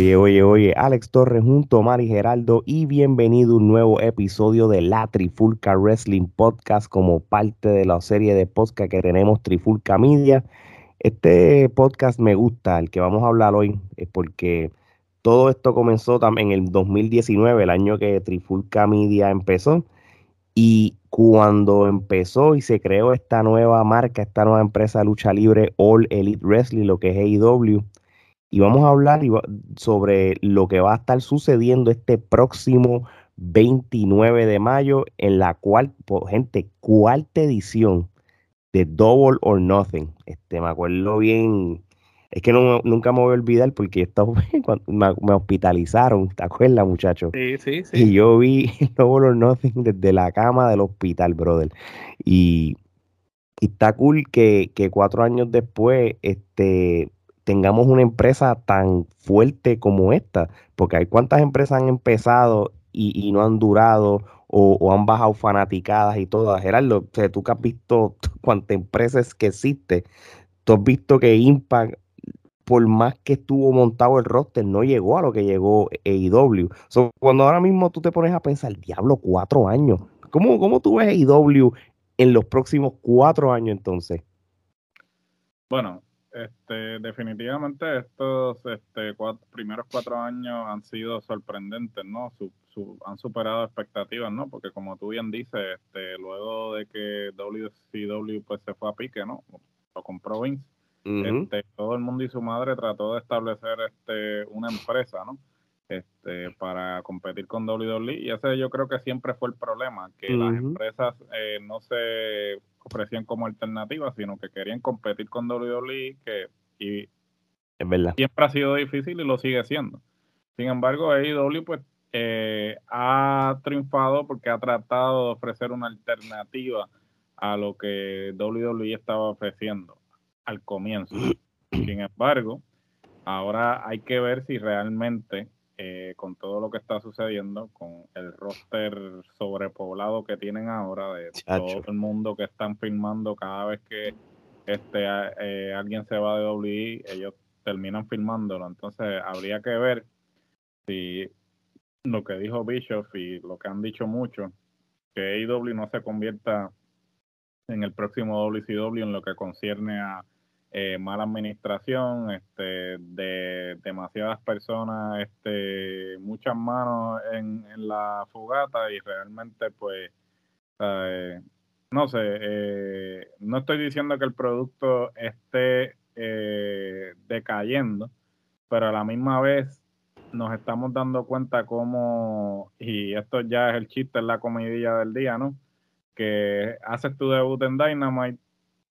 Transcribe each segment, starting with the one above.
Oye, oye, oye, Alex Torres junto a Mari Geraldo y bienvenido a un nuevo episodio de la Trifulca Wrestling Podcast como parte de la serie de podcast que tenemos Trifulca Media. Este podcast me gusta, el que vamos a hablar hoy, es porque todo esto comenzó en el 2019, el año que Trifulca Media empezó. Y cuando empezó y se creó esta nueva marca, esta nueva empresa de lucha libre, All Elite Wrestling, lo que es AEW, y vamos a hablar sobre lo que va a estar sucediendo este próximo 29 de mayo, en la cual, gente, cuarta edición de Double or Nothing. Este, me acuerdo bien, es que no, nunca me voy a olvidar porque me, me, hospitalizaron, ¿te acuerdas, muchachos? Sí, sí, sí. Y yo vi Double or Nothing desde la cama del hospital, brother. Y, y está cool que, que, cuatro años después este, tengamos una empresa tan fuerte como esta, porque hay cuántas empresas han empezado y, no han durado o, han bajado fanaticadas y todas. Gerardo, o sea, tú que has visto cuántas empresas que existe, tú has visto que Impact por más que estuvo montado el roster, no llegó a lo que llegó AEW. cuando ahora mismo tú te pones a pensar, diablo, cuatro años. ¿Cómo, cómo tú ves AEW en los próximos cuatro años entonces? Bueno, este, definitivamente estos este, primeros cuatro años han sido sorprendentes, ¿no? han superado expectativas, ¿no? Porque como tú bien dices, este, luego de que WCW pues se fue a pique, ¿no? Lo compró Vince este, todo el mundo y su madre trató de establecer este, una empresa, ¿no? Este, para competir con WWE y ese yo creo que siempre fue el problema, que las empresas eh, no se ofrecían como alternativa, sino que querían competir con WWE que y es verdad. siempre ha sido difícil y lo sigue siendo. Sin embargo, AEW pues eh, ha triunfado porque ha tratado de ofrecer una alternativa a lo que WWE estaba ofreciendo al comienzo. Sin embargo, ahora hay que ver si realmente con todo lo que está sucediendo, con el roster sobrepoblado que tienen ahora, de todo el mundo que están filmando cada vez que este eh, alguien se va de WWE, ellos terminan filmándolo. Entonces habría que ver si lo que dijo Bishop y lo que han dicho muchos, que AEW no se convierta en el próximo WCW en lo que concierne a eh, mala administración, este, de demasiadas personas, este, muchas manos en, la fogata y realmente pues, no sé, eh, no estoy diciendo que el producto esté eh, decayendo, pero a la misma vez nos estamos dando cuenta cómo, y esto ya es el chiste, en la comidilla del día, ¿no? que haces tu debut en Dynamite,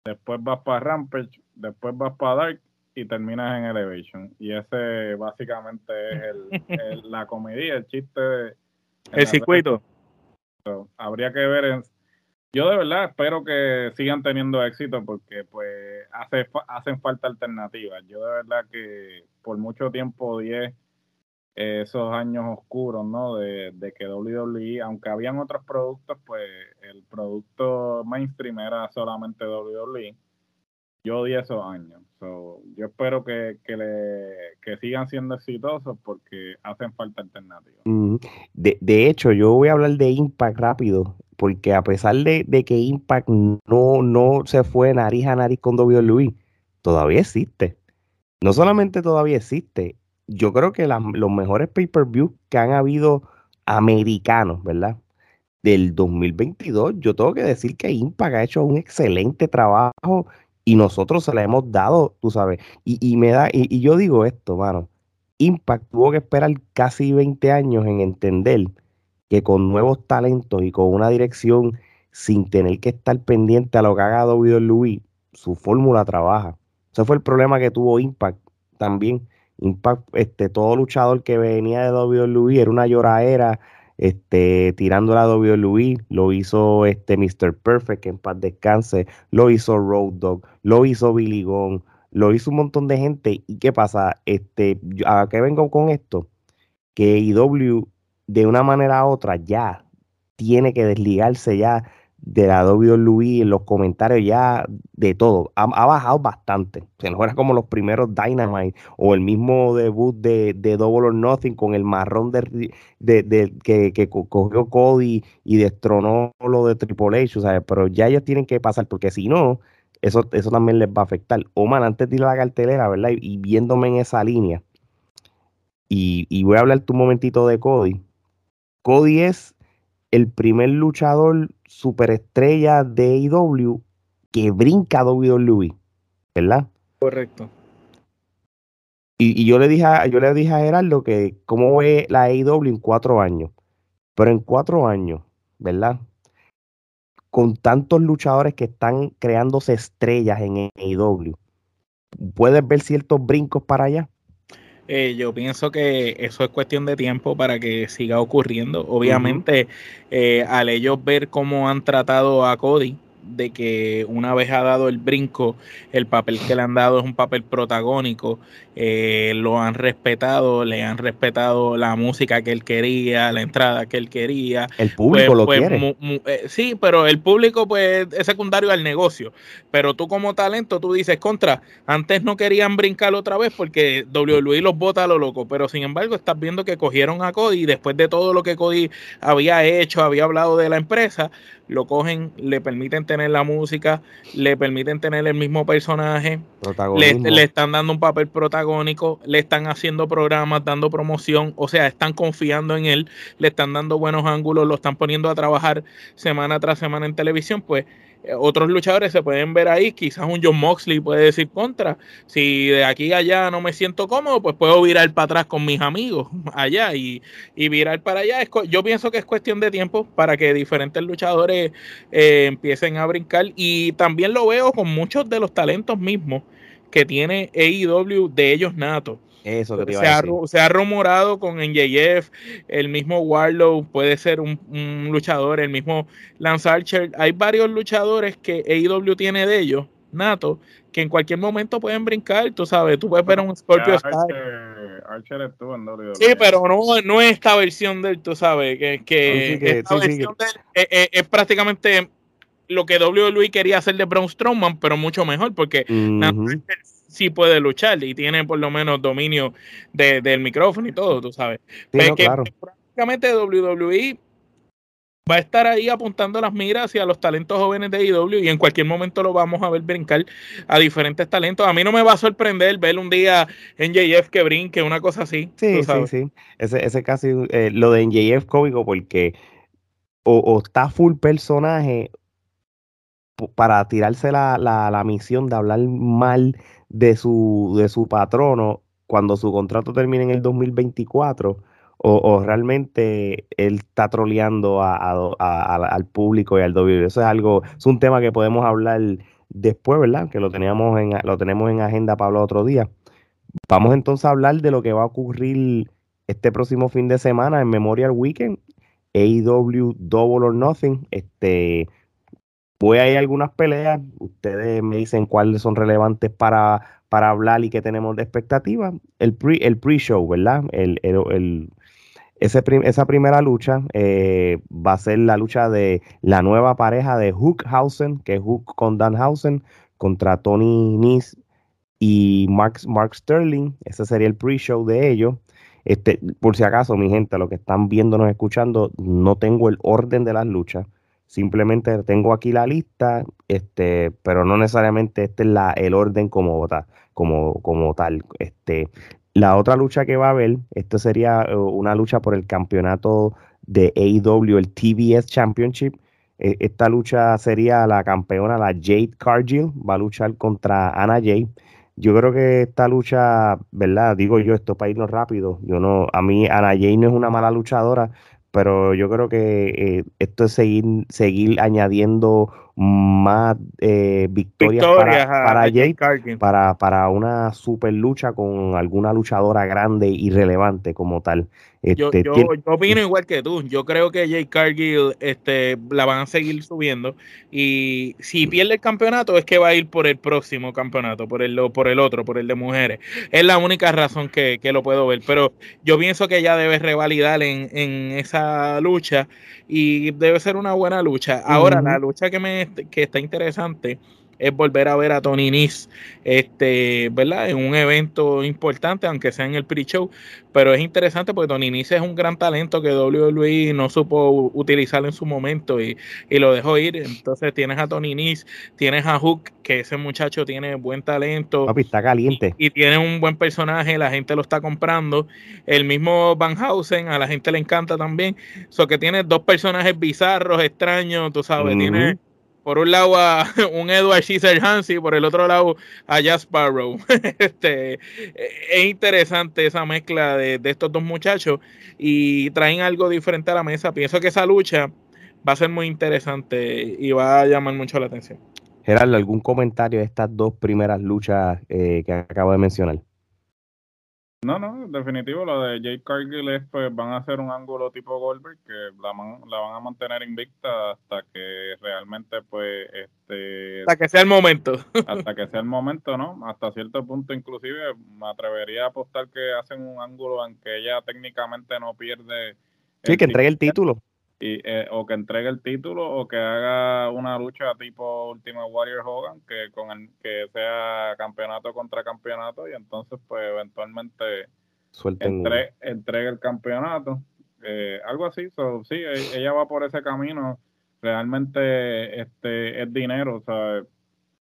después vas para Rampage, después vas para Dark y terminas en Elevation. Y ese básicamente es el, la comedia, el chiste. De, el circuito. habría que ver. yo de verdad espero que sigan teniendo éxito porque pues hace, hacen falta alternativas. Yo de verdad que por mucho tiempo 10 esos años oscuros, ¿no? De, de, que WWE, aunque habían otros productos, pues el producto mainstream era solamente WWE. Yo odié esos años. yo espero que, que, le, que sigan siendo exitosos porque hacen falta alternativas. De, de, hecho, yo voy a hablar de Impact rápido, porque a pesar de, de que Impact no, no se fue nariz a nariz con WWE, todavía existe. No solamente todavía existe, yo creo que los mejores pay-per-view que han habido americanos, ¿verdad? Del 2022, yo tengo que decir que Impact ha hecho un excelente trabajo y nosotros se le hemos dado, tú sabes. Y, me da, y, yo digo esto, mano. Impact tuvo que esperar casi 20 años en entender que con nuevos talentos y con una dirección sin tener que estar pendiente a lo que haga WWE, su fórmula trabaja. Ese fue el problema que tuvo Impact también Impact, este, todo luchador que venía de WWE era una lloradera, este, tirando la WWE, lo hizo este Mr. Perfect, que en paz descanse, lo hizo Road Dog, lo hizo Billy Gong, lo hizo un montón de gente. ¿Y qué pasa? Este, ¿A qué vengo con esto? Que IW de una manera u otra ya tiene que desligarse ya de la WWE en los comentarios ya de todo. Ha, bajado bastante. Se no era como los primeros Dynamite o el mismo debut de, de Double or Nothing con el marrón de, de, que, que, cogió Cody y destronó lo de Triple H. Pero ya ellos tienen que pasar porque si no, eso, eso también les va a afectar. Oman, antes de ir a la cartelera, ¿verdad? Y, viéndome en esa línea, y, y voy a hablarte un momentito de Cody. Cody es el primer luchador superestrella de AEW que brinca a WWE, ¿verdad? Correcto. Y, yo le dije a, yo le dije a Gerardo que cómo ve la AEW en cuatro años. Pero en cuatro años, ¿verdad? Con tantos luchadores que están creándose estrellas en AEW, ¿puedes ver ciertos brincos para allá? Eh, yo pienso que eso es cuestión de tiempo para que siga ocurriendo. Obviamente, eh, al ellos ver cómo han tratado a Cody, de que una vez ha dado el brinco, el papel que le han dado es un papel protagónico, eh, lo han respetado, le han respetado la música que él quería, la entrada que él quería. El público pues, lo pues, quiere. Eh, sí, pero el público pues es secundario al negocio. Pero tú como talento, tú dices, contra, antes no querían brincar otra vez porque WWE los bota a lo loco, pero sin embargo estás viendo que cogieron a Cody y después de todo lo que Cody había hecho, había hablado de la empresa, lo cogen, le permiten tener la música, le permiten tener el mismo personaje, le, le, están dando un papel protagónico, le están haciendo programas, dando promoción, o sea, están confiando en él, le están dando buenos ángulos, lo están poniendo a trabajar semana tras semana en televisión, pues otros luchadores se pueden ver ahí, quizás un John Moxley puede decir contra, si de aquí a allá no me siento cómodo, pues puedo virar para atrás con mis amigos allá y, y virar para allá. yo pienso que es cuestión de tiempo para que diferentes luchadores eh, empiecen a brincar y también lo veo con muchos de los talentos mismos que tiene AEW de ellos natos eso que se, ha, se, ha, rumorado con NJF, el mismo Warlow puede ser un, luchador, el mismo Lance Archer. Hay varios luchadores que AEW tiene de ellos, nato, que en cualquier momento pueden brincar, tú sabes, tú puedes ver un Scorpio Archer, Archer estuvo en WWE. Sí, pero no, no es esta versión de él, tú sabes, que, que, esta versión de él es, prácticamente lo que WWE quería hacer de Braun Strowman, pero mucho mejor, porque sí puede luchar y tiene por lo menos dominio del micrófono y todo, tú sabes. que prácticamente WWE va a estar ahí apuntando las miras hacia los talentos jóvenes de IW y en cualquier momento lo vamos a ver brincar a diferentes talentos. A mí no me va a sorprender ver un día NJF que brinque, una cosa así. Sí, sí, sí. Ese, ese casi, eh, lo de NJF cómico porque o, está full personaje para tirarse la, la, la misión de hablar mal de su, de su patrono cuando su contrato termine en el 2024 o, realmente él está troleando al público y al WWE. Eso es algo, es un tema que podemos hablar después, ¿verdad? Que lo teníamos en, lo tenemos en agenda hablar otro día. Vamos entonces a hablar de lo que va a ocurrir este próximo fin de semana en Memorial Weekend, AEW Double or Nothing. Este, Voy a ir a algunas peleas, ustedes me dicen cuáles son relevantes para, para hablar y qué tenemos de expectativa. El pre, el pre-show, ¿verdad? El, el, ese esa primera lucha eh, va a ser la lucha de la nueva pareja de Hookhausen, que es Hook con Danhausen, contra Tony Nis y Mark, Mark Sterling. Ese sería el pre-show de ellos. Este, por si acaso, mi gente, lo que están viéndonos, escuchando, no tengo el orden de las luchas. Simplemente tengo aquí la lista, este, pero no necesariamente este es la, el orden como, como, como tal. Este, la otra lucha que va a haber, esto sería eh, una lucha por el campeonato de AEW, el TBS Championship. E, esta lucha sería la campeona, la Jade Cargill, va a luchar contra Anna Jay. Yo creo que esta lucha, ¿verdad? Digo yo esto para irnos rápido. Yo no, a mí Anna Jay no es una mala luchadora, pero yo creo que eh, esto es seguir, seguir añadiendo más eh, victorias, para, para Jade, para, para una super lucha con alguna luchadora grande y relevante como tal. Yo, Este, yo, tiene- yo opino igual que tú. Yo creo que Jay Cargill este, la van a seguir subiendo. Y si pierde el campeonato, es que va a ir por el próximo campeonato, por el, por el otro, por el de mujeres. Es la única razón que, que lo puedo ver. Pero yo pienso que ella debe revalidar en, en esa lucha y debe ser una buena lucha. Ahora, la lucha que, me, que está interesante es volver a ver a Tony Nese, este, ¿verdad? En un evento importante, aunque sea en el pre-show, pero es interesante porque Tony Nese es un gran talento que WWE no supo utilizar en su momento y, y lo dejó ir. Entonces tienes a Tony Nese, tienes a Hook, que ese muchacho tiene buen talento papi, está caliente. y tiene un buen personaje, la gente lo está comprando. El mismo Van Housen, a la gente le encanta también. So que tiene dos personajes bizarros, extraños, tú sabes, tiene por un lado a un Edward Scissorhands y por el otro lado a Jack Sparrow. este, eh, es interesante esa mezcla de, de estos dos muchachos y traen algo diferente a la mesa. Pienso que esa lucha va a ser muy interesante y va a llamar mucho la atención. Gerardo, ¿algún comentario de estas dos primeras luchas eh, que acabo de mencionar? No, no, definitivo, lo de Jake Cargill es, pues van a hacer un ángulo tipo Goldberg que la, man- la van a mantener invicta hasta que realmente, pues, este, Hasta que sea el momento. hasta que sea el momento, ¿no? Hasta cierto punto, inclusive, me atrevería a apostar que hacen un ángulo en que ella técnicamente no pierde. Sí, que entregue el título. Y, eh, o que entregue el título o que haga una lucha tipo Ultimate Warrior Hogan que con el que sea campeonato contra campeonato y entonces pues eventualmente entre, entregue el campeonato. Eh, algo así so, sí e- ella va por ese camino. Realmente este es dinero o sea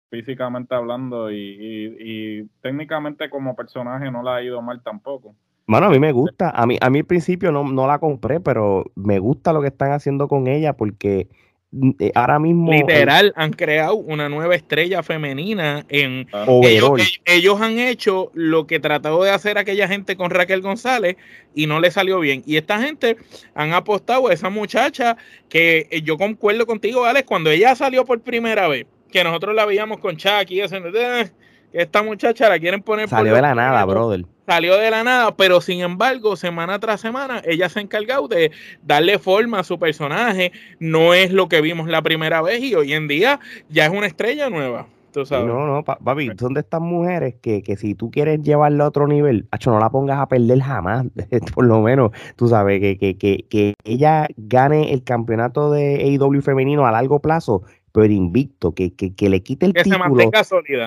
físicamente hablando y, y, y técnicamente como personaje no la ha ido mal tampoco Mano, a mí me gusta. A mí, a mí al principio no, no la compré, pero me gusta lo que están haciendo con ella porque mm, eh, ahora mismo. Literal, han creado una nueva estrella femenina en ellos, Overall. ellos- han hecho lo que trató de hacer aquella gente con Raquel González y no le salió bien. Y esta gente han apostado a esa muchacha que eh, yo concuerdo contigo, Alex, cuando ella salió por primera vez, que nosotros la veíamos con Chucky, y eso, eh, esta muchacha la quieren poner por Salió de la nada, brother. Salió de la nada, pero sin embargo, semana tras semana, ella se ha encargado de darle forma a su personaje. No es lo que vimos la primera vez y hoy en día ya es una estrella nueva. Tú sabes. No, no, pa- papi, son de estas mujeres que, que si tú quieres llevarla a otro nivel, acho, no la pongas a perder jamás, por lo menos, tú sabes, que, que, que, que ella gane el campeonato de AEW femenino a largo plazo, pero invicto, que, que, que le quite el que se título,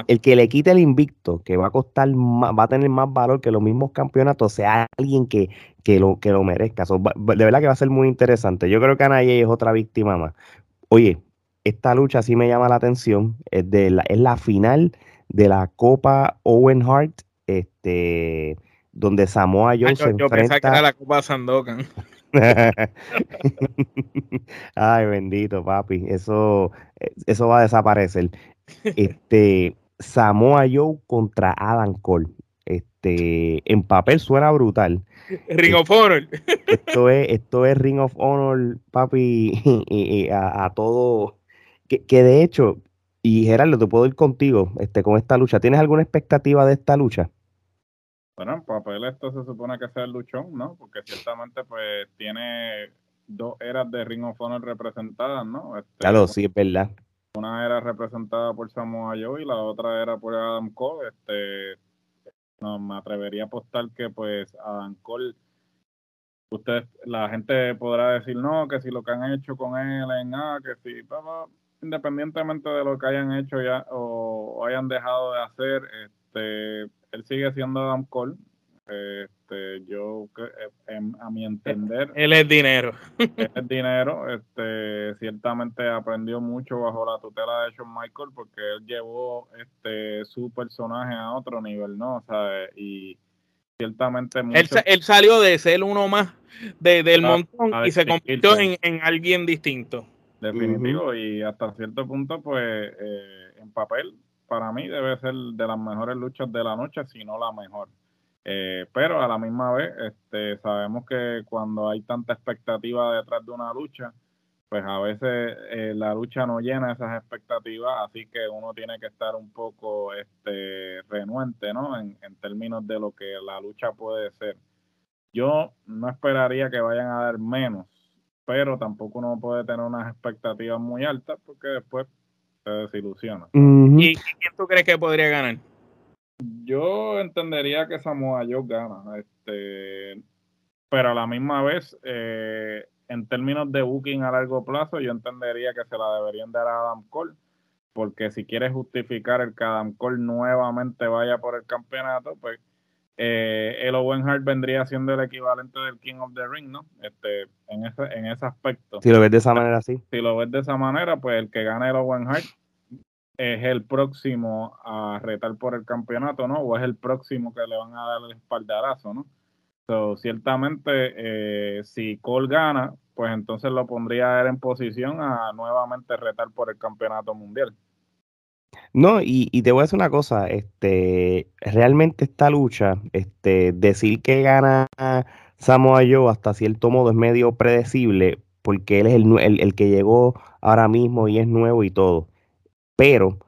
el que le quite el invicto, que va a costar más, va a tener más valor que los mismos campeonatos, sea alguien que, que, lo, que lo merezca. So, de verdad que va a ser muy interesante. Yo creo que Ana Jay es otra víctima más. Oye, esta lucha sí me llama la atención. Es, de la, es la final de la Copa Owen Hart, este, donde Samoa Joe Ah, se yo, yo pensaba que enfrenta. era la Copa Sandokan. Ay, bendito, papi. Eso, eh, eso va a desaparecer. Este, Samoa Joe contra Adam Cole. Este, en papel suena brutal. Ring of Honor. Esto es, esto es Ring of Honor, papi, y- y a, a todo. Que, que de hecho, y Gerardo, te puedo ir contigo este, con esta lucha. ¿Tienes alguna expectativa de esta lucha? Bueno, en papel esto se supone que sea el luchón, ¿no? Porque ciertamente pues tiene dos eras de Ring of Honor representadas, ¿no? Este, Claro, sí, es verdad. Una era representada por Samoa Joe y la otra era por Adam Cole. Este, no, me atrevería a apostar que pues Adam Cole, usted, la gente podrá decir no, que si lo que han hecho con él en A, que si, independientemente de lo que hayan hecho ya o, o hayan dejado de hacer, este, él sigue siendo Adam Cole. Este, yo, cre- en- a mi entender, Él es dinero. es dinero. Este, ciertamente aprendió mucho bajo la tutela de Shawn Michael porque él llevó este su personaje a otro nivel, ¿no? O sea, y ciertamente Él, sa- él salió de ser uno más de- del montón a y se convirtió en, en alguien distinto. definitivo y hasta cierto punto, pues eh, en papel, para mí debe ser de las mejores luchas de la noche, si no la mejor. Eh, pero a la misma vez, este, sabemos que cuando hay tanta expectativa detrás de una lucha, pues a veces eh, la lucha no llena esas expectativas, así que uno tiene que estar un poco este, renuente, ¿no? En, en términos de lo que la lucha puede ser. Yo no esperaría que vayan a dar menos, pero tampoco uno puede tener unas expectativas muy altas porque después se desilusiona. ¿Y quién tú crees que podría ganar? Yo entendería que Samoa Joe gana, este, pero a la misma vez, eh, en términos de booking a largo plazo, yo entendería que se la deberían dar a Adam Cole, porque si quieres justificar el que Adam Cole nuevamente vaya por el campeonato, pues eh, el Owen Hart vendría siendo el equivalente del King of the Ring, ¿no? Este, en ese, en ese aspecto. Si lo ves de esa manera, sí. Si lo ves de esa manera, pues el que gane el Owen Hart es el próximo a retar por el campeonato, ¿no? O es el próximo que le van a dar el espaldarazo, ¿no? So, ciertamente, eh, si Cole gana, pues entonces lo pondría a él en posición a nuevamente retar por el campeonato mundial. No, y, y, te voy a decir una cosa, este, realmente esta lucha, este, decir que gana Samoa Joe hasta cierto modo es medio predecible, porque él es el, el que llegó ahora mismo y es nuevo y todo. Pero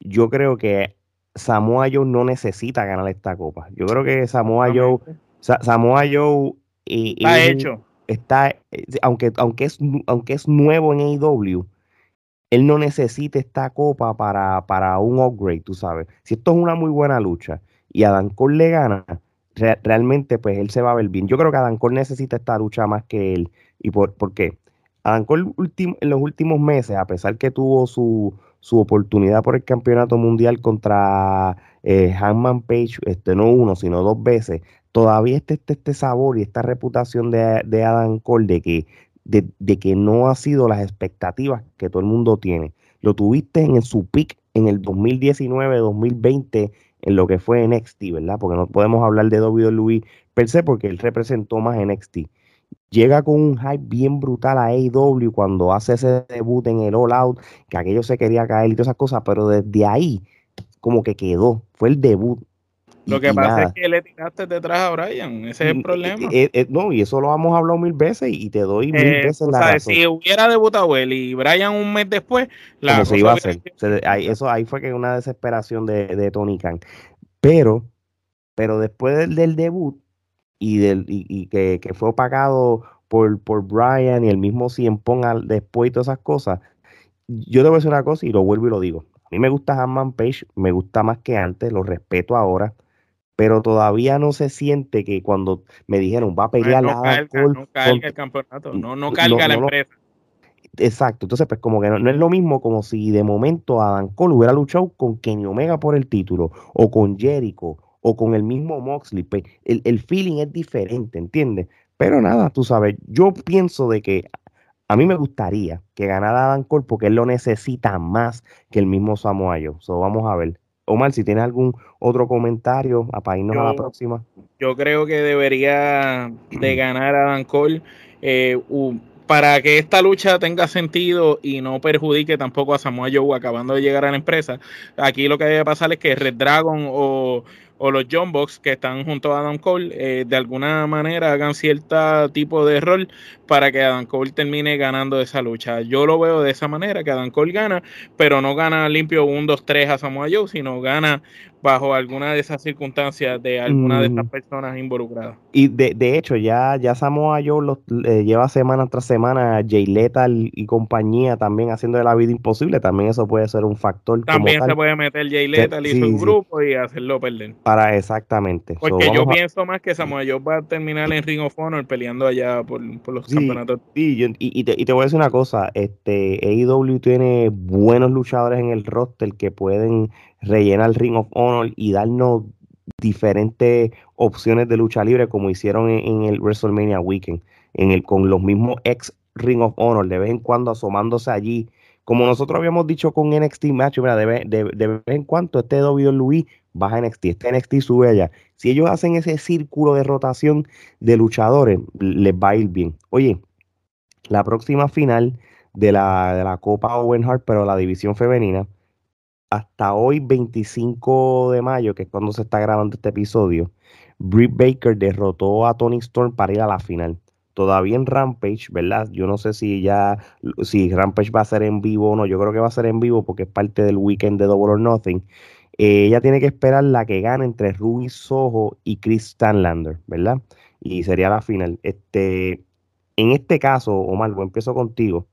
yo creo que Samoa Joe no necesita ganar esta copa. Yo creo que Samoa Joe, Samoa Joe está hecho. Está, eh, aunque, aunque, es, aunque es nuevo en AEW, él no necesita esta copa para, para un upgrade, tú sabes. Si esto es una muy buena lucha y Adam Cole le gana, realmente pues él se va a ver bien. Yo creo que Adam Cole necesita esta lucha más que él. ¿Y por, por qué? Adam Cole en los últimos meses, a pesar que tuvo su, su oportunidad por el campeonato mundial contra eh, Hanman Page, este, no uno, sino dos veces, todavía está este, este sabor y esta reputación de, de Adam Cole de que, de, que no ha sido las expectativas que todo el mundo tiene. Lo tuviste en su pick en el 2019-2020 en lo que fue NXT, ¿verdad? Porque no podemos hablar de WWE per se porque él representó más NXT llega con un hype bien brutal a AEW cuando hace ese debut en el All Out, que aquello se quería caer y todas esas cosas, pero desde ahí como que quedó, fue el debut. Lo que pasa es que le tiraste detrás a Brian, ese es el mm, problema. Eh, eh, no, y eso lo hemos hablado mil veces y te doy mil eh, veces la razón. Si hubiera debutado él y Brian un mes después, la se iba a hacer. ahí, eso ahí fue que una desesperación de, de Tony Khan. Pero, pero después del, del debut, y, del, y, que, fue opacado por, por Brian y el mismo Cien ponga después y todas esas cosas, yo debo decir una cosa y lo vuelvo y lo digo. A mí me gusta Hanman Page, me gusta más que antes, lo respeto ahora, pero todavía no se siente que cuando me dijeron va a pelear no, no carga el campeonato, no, no carga la empresa. Exacto, entonces pues como que no, es lo mismo como si de momento Adam Cole hubiera luchado con Kenny Omega por el título o con Jericho o con el mismo Moxley, pues, el, feeling es diferente, ¿entiendes? Pero nada, tú sabes, yo pienso de que a mí me gustaría que ganara Adam Cole porque él lo necesita más que el mismo Samoa Joe. So, vamos a ver. Omar, si tienes algún otro comentario para irnos a la próxima. Yo creo que debería de ganar Adam Cole. Eh, para que esta lucha tenga sentido y no perjudique tampoco a Samoa Joe acabando de llegar a la empresa, aquí lo que debe pasar es que Red Dragon o o los John Box que están junto a Adam Cole eh, de alguna manera hagan cierto tipo de rol para que Adam Cole termine ganando esa lucha. Yo lo veo de esa manera, que Adam Cole gana, pero no gana limpio 1, 2, 3 a Samoa Joe, sino gana bajo alguna de esas circunstancias de alguna de estas mm. personas involucradas. Y de, de hecho, ya, ya Samoa Joe lo, lleva semana tras semana, Jay Lethal y compañía también haciendo de la vida imposible, también eso puede ser un factor. También se puede meter Jay Lethal y su grupo y hacerlo perder. Para exactamente. Porque yo pienso más que Samoa Joe va a terminar en Ring of Honor peleando allá por, por los campeonatos. Sí, y, te, y te voy a decir una cosa, este AEW tiene buenos luchadores en el roster que pueden rellenar el Ring of Honor y darnos diferentes opciones de lucha libre como hicieron en, el WrestleMania Weekend, en el, con los mismos ex Ring of Honor, de vez en cuando asomándose allí. Como nosotros habíamos dicho con NXT Match, de, vez, de, vez en cuando este Baja NXT, este NXT sube allá. Si ellos hacen ese círculo de rotación de luchadores, les va a ir bien. Oye, la próxima final de la, de la Copa Owen Hart, pero la división femenina, hasta hoy 25 de mayo, que es cuando se está grabando este episodio, Britt Baker derrotó a Tony Storm para ir a la final. Todavía en Rampage, ¿verdad? Yo no sé si ya, si Rampage va a ser en vivo o no. Yo creo que va a ser en vivo porque es parte del weekend de Double or Nothing. Eh, ella tiene que esperar la que gane entre Ruby Soho y Chris Stanlander, ¿verdad? y sería la final. Este, en este caso, Omar, pues empiezo contigo.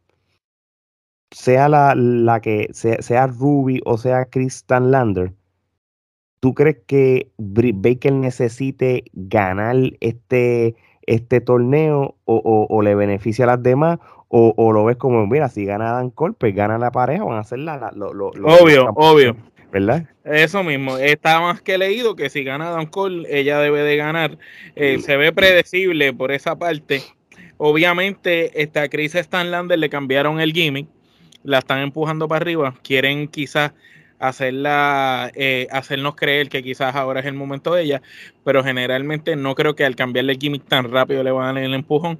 Sea la, la que sea, sea, Ruby o sea Chris Lander, ¿tú crees que Baker necesite ganar este, este torneo o, le beneficia a las demás? O, lo ves como, mira, si gana Dan Cole, pues gana la pareja, van a hacer la, lo, lo, obvio, obvio. ¿Verdad? Eso mismo, está más que leído que si gana Dan Cole, ella debe de ganar. Eh, se ve predecible por esa parte. Obviamente, esta Chris Stanlander le cambiaron el gimmick, la están empujando para arriba, quieren quizás hacerla, eh, hacernos creer que quizás ahora es el momento de ella, pero generalmente no creo que al cambiarle el gimmick tan rápido le van a dar el empujón.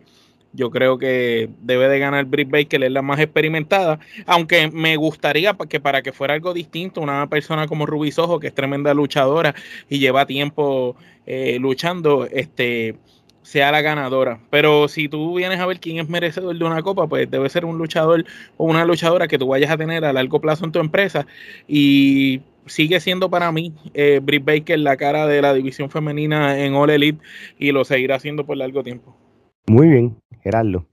Yo creo que debe de ganar Britt Baker, es la más experimentada. Aunque me gustaría que para que fuera algo distinto, una persona como Ruby Soho, que es tremenda luchadora y lleva tiempo eh, luchando, este sea la ganadora. Pero si tú vienes a ver quién es merecedor de una copa, pues debe ser un luchador o una luchadora que tú vayas a tener a largo plazo en tu empresa. Y sigue siendo para mí eh, Britt Baker la cara de la división femenina en All Elite y lo seguirá haciendo por largo tiempo. Muy bien, Gerardo.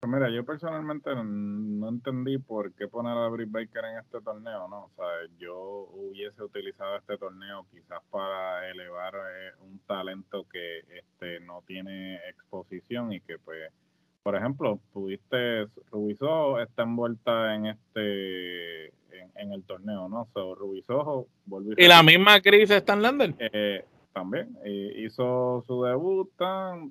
Pues mira, yo personalmente no entendí por qué poner a Britt Baker en este torneo, ¿no? O sea, yo hubiese utilizado este torneo quizás para elevar eh, un talento que este no tiene exposición y que pues por ejemplo, tuviste Rubisojo está envuelta en este en, el torneo, ¿no? So, Rubisojo volvió Y la misma Chris Stanlander. Eh, también hizo su debut,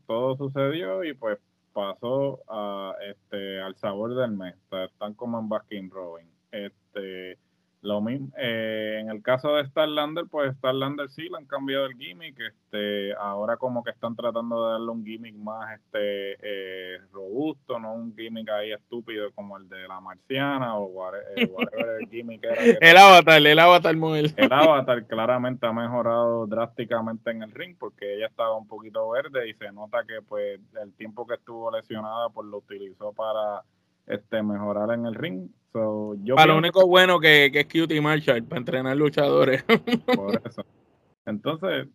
todo sucedió y pues pasó a este al sabor del mes. están como en Baskin Robin. Este lo mismo, eh, en el caso de Starlander, pues Starlander sí le han cambiado el gimmick, este, ahora como que están tratando de darle un gimmick más este eh, robusto, no un gimmick ahí estúpido como el de la marciana o eh, whatever, el gimmick era. el avatar, el avatar model. El avatar claramente ha mejorado drásticamente en el ring porque ella estaba un poquito verde y se nota que pues el tiempo que estuvo lesionada pues lo utilizó para este mejorar en el ring para lo único bueno que, es Cutie Marshall, para entrenar luchadores. Por eso. Entonces,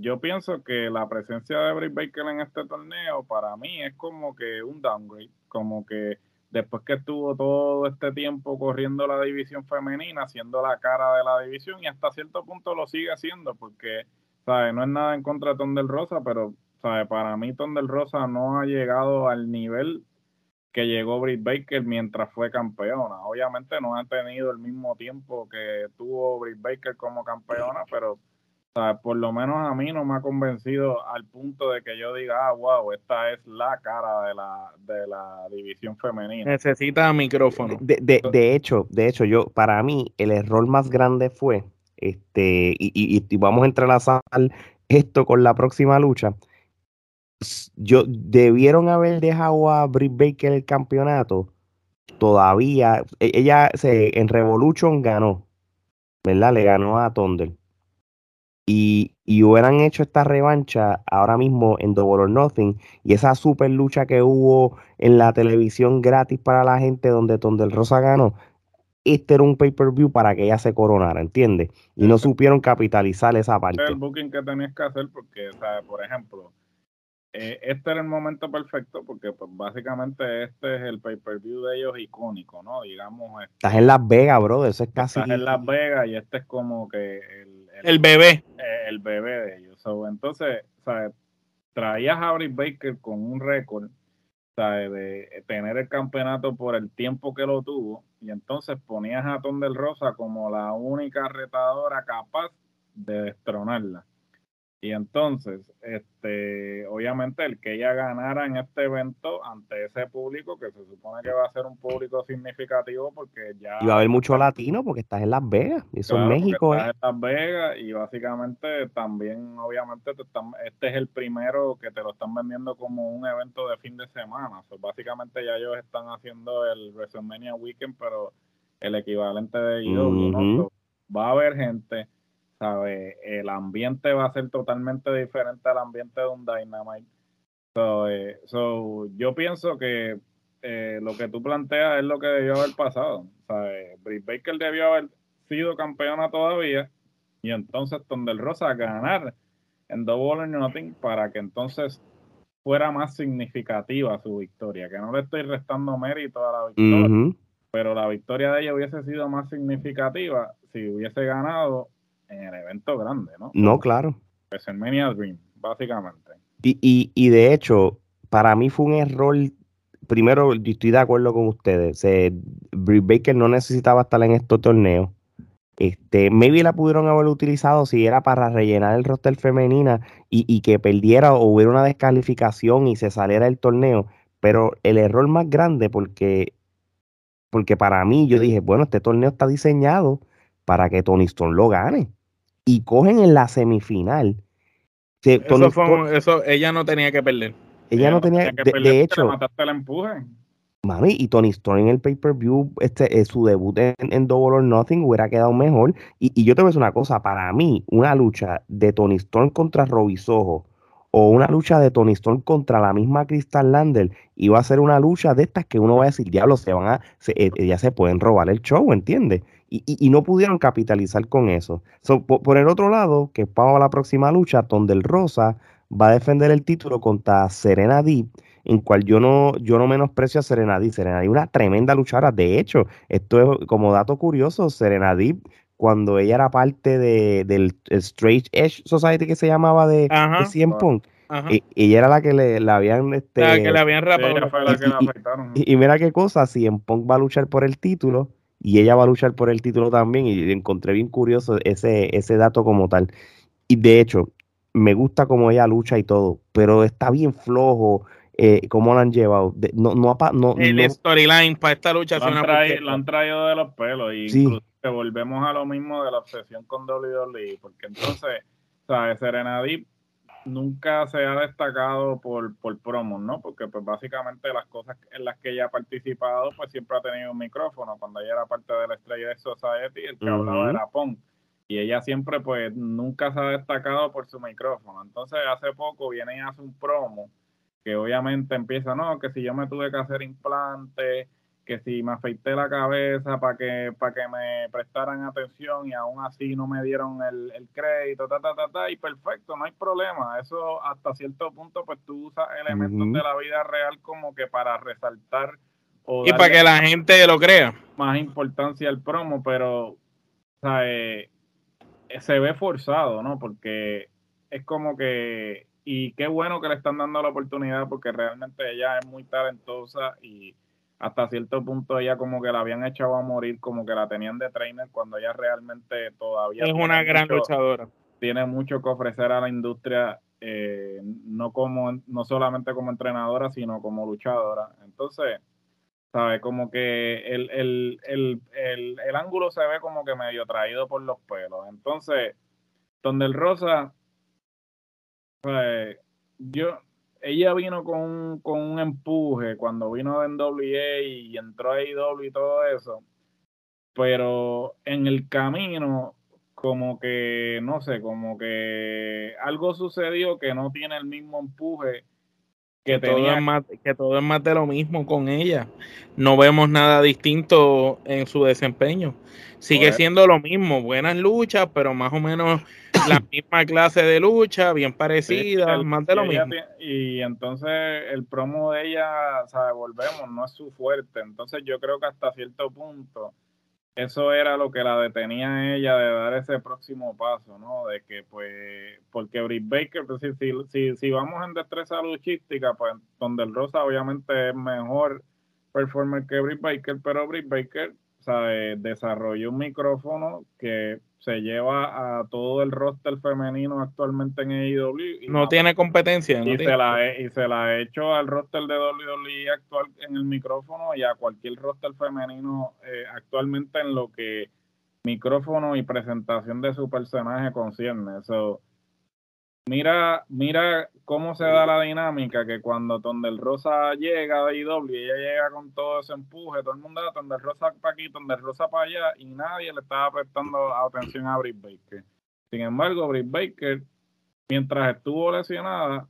yo pienso que la presencia de Britt Baker en este torneo para mí es como que un downgrade, como que después que estuvo todo este tiempo corriendo la división femenina, siendo la cara de la división y hasta cierto punto lo sigue haciendo porque, ¿sabes? No es nada en contra de Ton del Rosa, pero, ¿sabes? Para mí Ton del Rosa no ha llegado al nivel que llegó Britt Baker mientras fue campeona. Obviamente no ha tenido el mismo tiempo que tuvo Britt Baker como campeona, pero por lo menos a mí no me ha convencido al punto de que yo diga, ah, wow, esta es la cara de la, de la división femenina. Necesita micrófono. De, de, de hecho, de hecho, yo, para mí, el error más grande fue, este, y, y, y vamos a entrelazar esto con la próxima lucha, yo debieron haber dejado a Britt Baker el campeonato. Todavía, e, ella se, en Revolution ganó, ¿verdad? Le ganó a Thunder. Y, y, hubieran hecho esta revancha ahora mismo en Double or Nothing y esa super lucha que hubo en la televisión gratis para la gente donde Thunder Rosa ganó, este era un pay-per-view para que ella se coronara, ¿entiendes? Y no supieron capitalizar esa parte. El booking que tenías que hacer porque, o sea, por ejemplo, eh, este era el momento perfecto porque pues básicamente este es el pay-per-view de ellos icónico, ¿no? Digamos. Este, estás en Las Vegas, bro, eso es casi... Estás en Las Vegas y este es como que el... El, bebé. Eh, el bebé de ellos. entonces, ¿sabes? Traías a Britt Baker con un récord, ¿sabes? De tener el campeonato por el tiempo que lo tuvo y entonces ponías a Ton del Rosa como la única retadora capaz de destronarla. Y entonces, este, obviamente el que ella ganara en este evento ante ese público, que se supone que va a ser un público significativo porque ya... Y va a haber mucho latino porque estás en Las Vegas, y eso es México. Estás ¿eh? en Las Vegas y básicamente también, obviamente, este es el primero que te lo están vendiendo como un evento de fin de semana. básicamente ya ellos están haciendo el WrestleMania Weekend, pero el equivalente de ellos, Va a haber gente ¿sabes? El ambiente va a ser totalmente diferente al ambiente de un Dynamite. So, eh, yo pienso que eh, lo que tú planteas es lo que debió haber pasado. ¿sabes? Britt Baker debió haber sido campeona todavía y entonces Tondel Rosa ganar en Double or Nothing para que entonces fuera más significativa su victoria, que no le estoy restando mérito a la victoria, pero la victoria de ella hubiese sido más significativa si hubiese ganado en el evento grande, ¿no? No, claro. WrestleMania Dream, básicamente. Y, y, y de hecho, para mí fue un error primero, estoy de acuerdo con ustedes. Eh, Baker no necesitaba estar en estos torneos. Este, maybe la pudieron haber utilizado si era para rellenar el roster femenina y, que perdiera o hubiera una descalificación y se saliera del torneo. Pero el error más grande, porque, porque para mí yo dije, bueno, este torneo está diseñado para que Tony Storm lo gane. Y cogen en la semifinal. eso, ella no tenía que perder. Ella, no tenía, que de, de hecho, mataste el empuje. Mami, y Tony Storm en el pay-per-view, este, su debut en, Double or Nothing hubiera quedado mejor. Y, yo te voy a decir una cosa, para mí, una lucha de Tony Storm contra Robbie Soho o una lucha de Tony Storm contra la misma Crystal Lander iba a ser una lucha de estas que uno va a decir, diablo, se van a, se, eh, ya se pueden robar el show, ¿entiendes? Y, y, no pudieron capitalizar con eso. por, el otro lado, que para la próxima lucha, Tondel Rosa va a defender el título contra Serena Deep en cual yo no, yo no menosprecio a Serenadí. Serenadí es una tremenda luchadora. De hecho, esto es como dato curioso, Serenadí, cuando ella era parte de, del Straight Edge Society que se llamaba de, de CM Punk, e, ella era la que le la habían este, que le habían rapado. y, mira qué cosa, CM Punk va a luchar por el título y ella va a luchar por el título también y encontré bien curioso ese, ese dato como tal. Y de hecho, me gusta cómo ella lucha y todo, pero está bien flojo eh, cómo lo han llevado. no, no, no, el storyline para esta lucha lo han, lo han, traído de los pelos y incluso volvemos a lo mismo de la obsesión con WWE, porque entonces, ¿sabes? Serena Deep nunca se ha destacado por, por promos, ¿no? Porque pues básicamente las cosas en las que ella ha participado, pues siempre ha tenido un micrófono. Cuando ella era parte de la estrella de Society, el que hablaba era Punk. Y ella siempre, pues, nunca se ha destacado por su micrófono. Entonces, hace poco viene y hace un promo que obviamente empieza, no, que si yo me tuve que hacer implante, que si me afeité la cabeza para que, para que me prestaran atención y aún así no me dieron el, crédito, ta, ta, ta, ta, y perfecto, no hay problema. Eso hasta cierto punto, pues tú usas elementos de la vida real como que para resaltar o y para que la gente lo crea. Más importancia al promo, pero eh, se ve forzado, ¿no? Porque es como que y qué bueno que le están dando la oportunidad porque realmente ella es muy talentosa y hasta cierto punto ella como que la habían echado a morir, como que la tenían de trainer cuando ella realmente todavía es una gran luchadora. Tiene mucho que ofrecer a la industria, eh, no como no solamente como entrenadora, sino como luchadora. Entonces, sabe como que el, el, el, el, ángulo se ve como que medio traído por los pelos. Entonces, donde el Rosa pues, yo, ella vino con un, con un empuje cuando vino de NWA y entró a IW y todo eso, pero en el camino como que, no sé, como que algo sucedió que no tiene el mismo empuje que, todo es más, que todo es más de lo mismo con ella. No vemos nada distinto en su desempeño. Sigue siendo lo mismo, buenas luchas, pero más o menos la misma clase de lucha, bien parecida, más de lo mismo. y entonces el promo de ella, o sea, volvemos, no es su fuerte. Entonces yo creo que hasta cierto punto eso era lo que la detenía a ella de dar ese próximo paso, ¿no? De que, pues, porque Britt Baker, pues, si, si, si vamos en destreza luchística, pues, donde el Rosa obviamente es mejor performer que Britt Baker, pero Britt Baker, o sea, desarrolló un micrófono que se lleva a todo el roster femenino actualmente en AEW. no tiene competencia. y, se la y se la ha hecho al roster de WWE actual en el micrófono y a cualquier roster femenino eh, actualmente en lo que micrófono y presentación de su personaje concierne. eso Mira, mira cómo se da la dinámica que cuando Tondel Rosa llega de IW, ella llega con todo ese empuje, todo el mundo da Tondel Rosa para aquí, Tondel Rosa para allá, y nadie le estaba prestando atención a Britt Baker. Sin embargo, Britt Baker, mientras estuvo lesionada,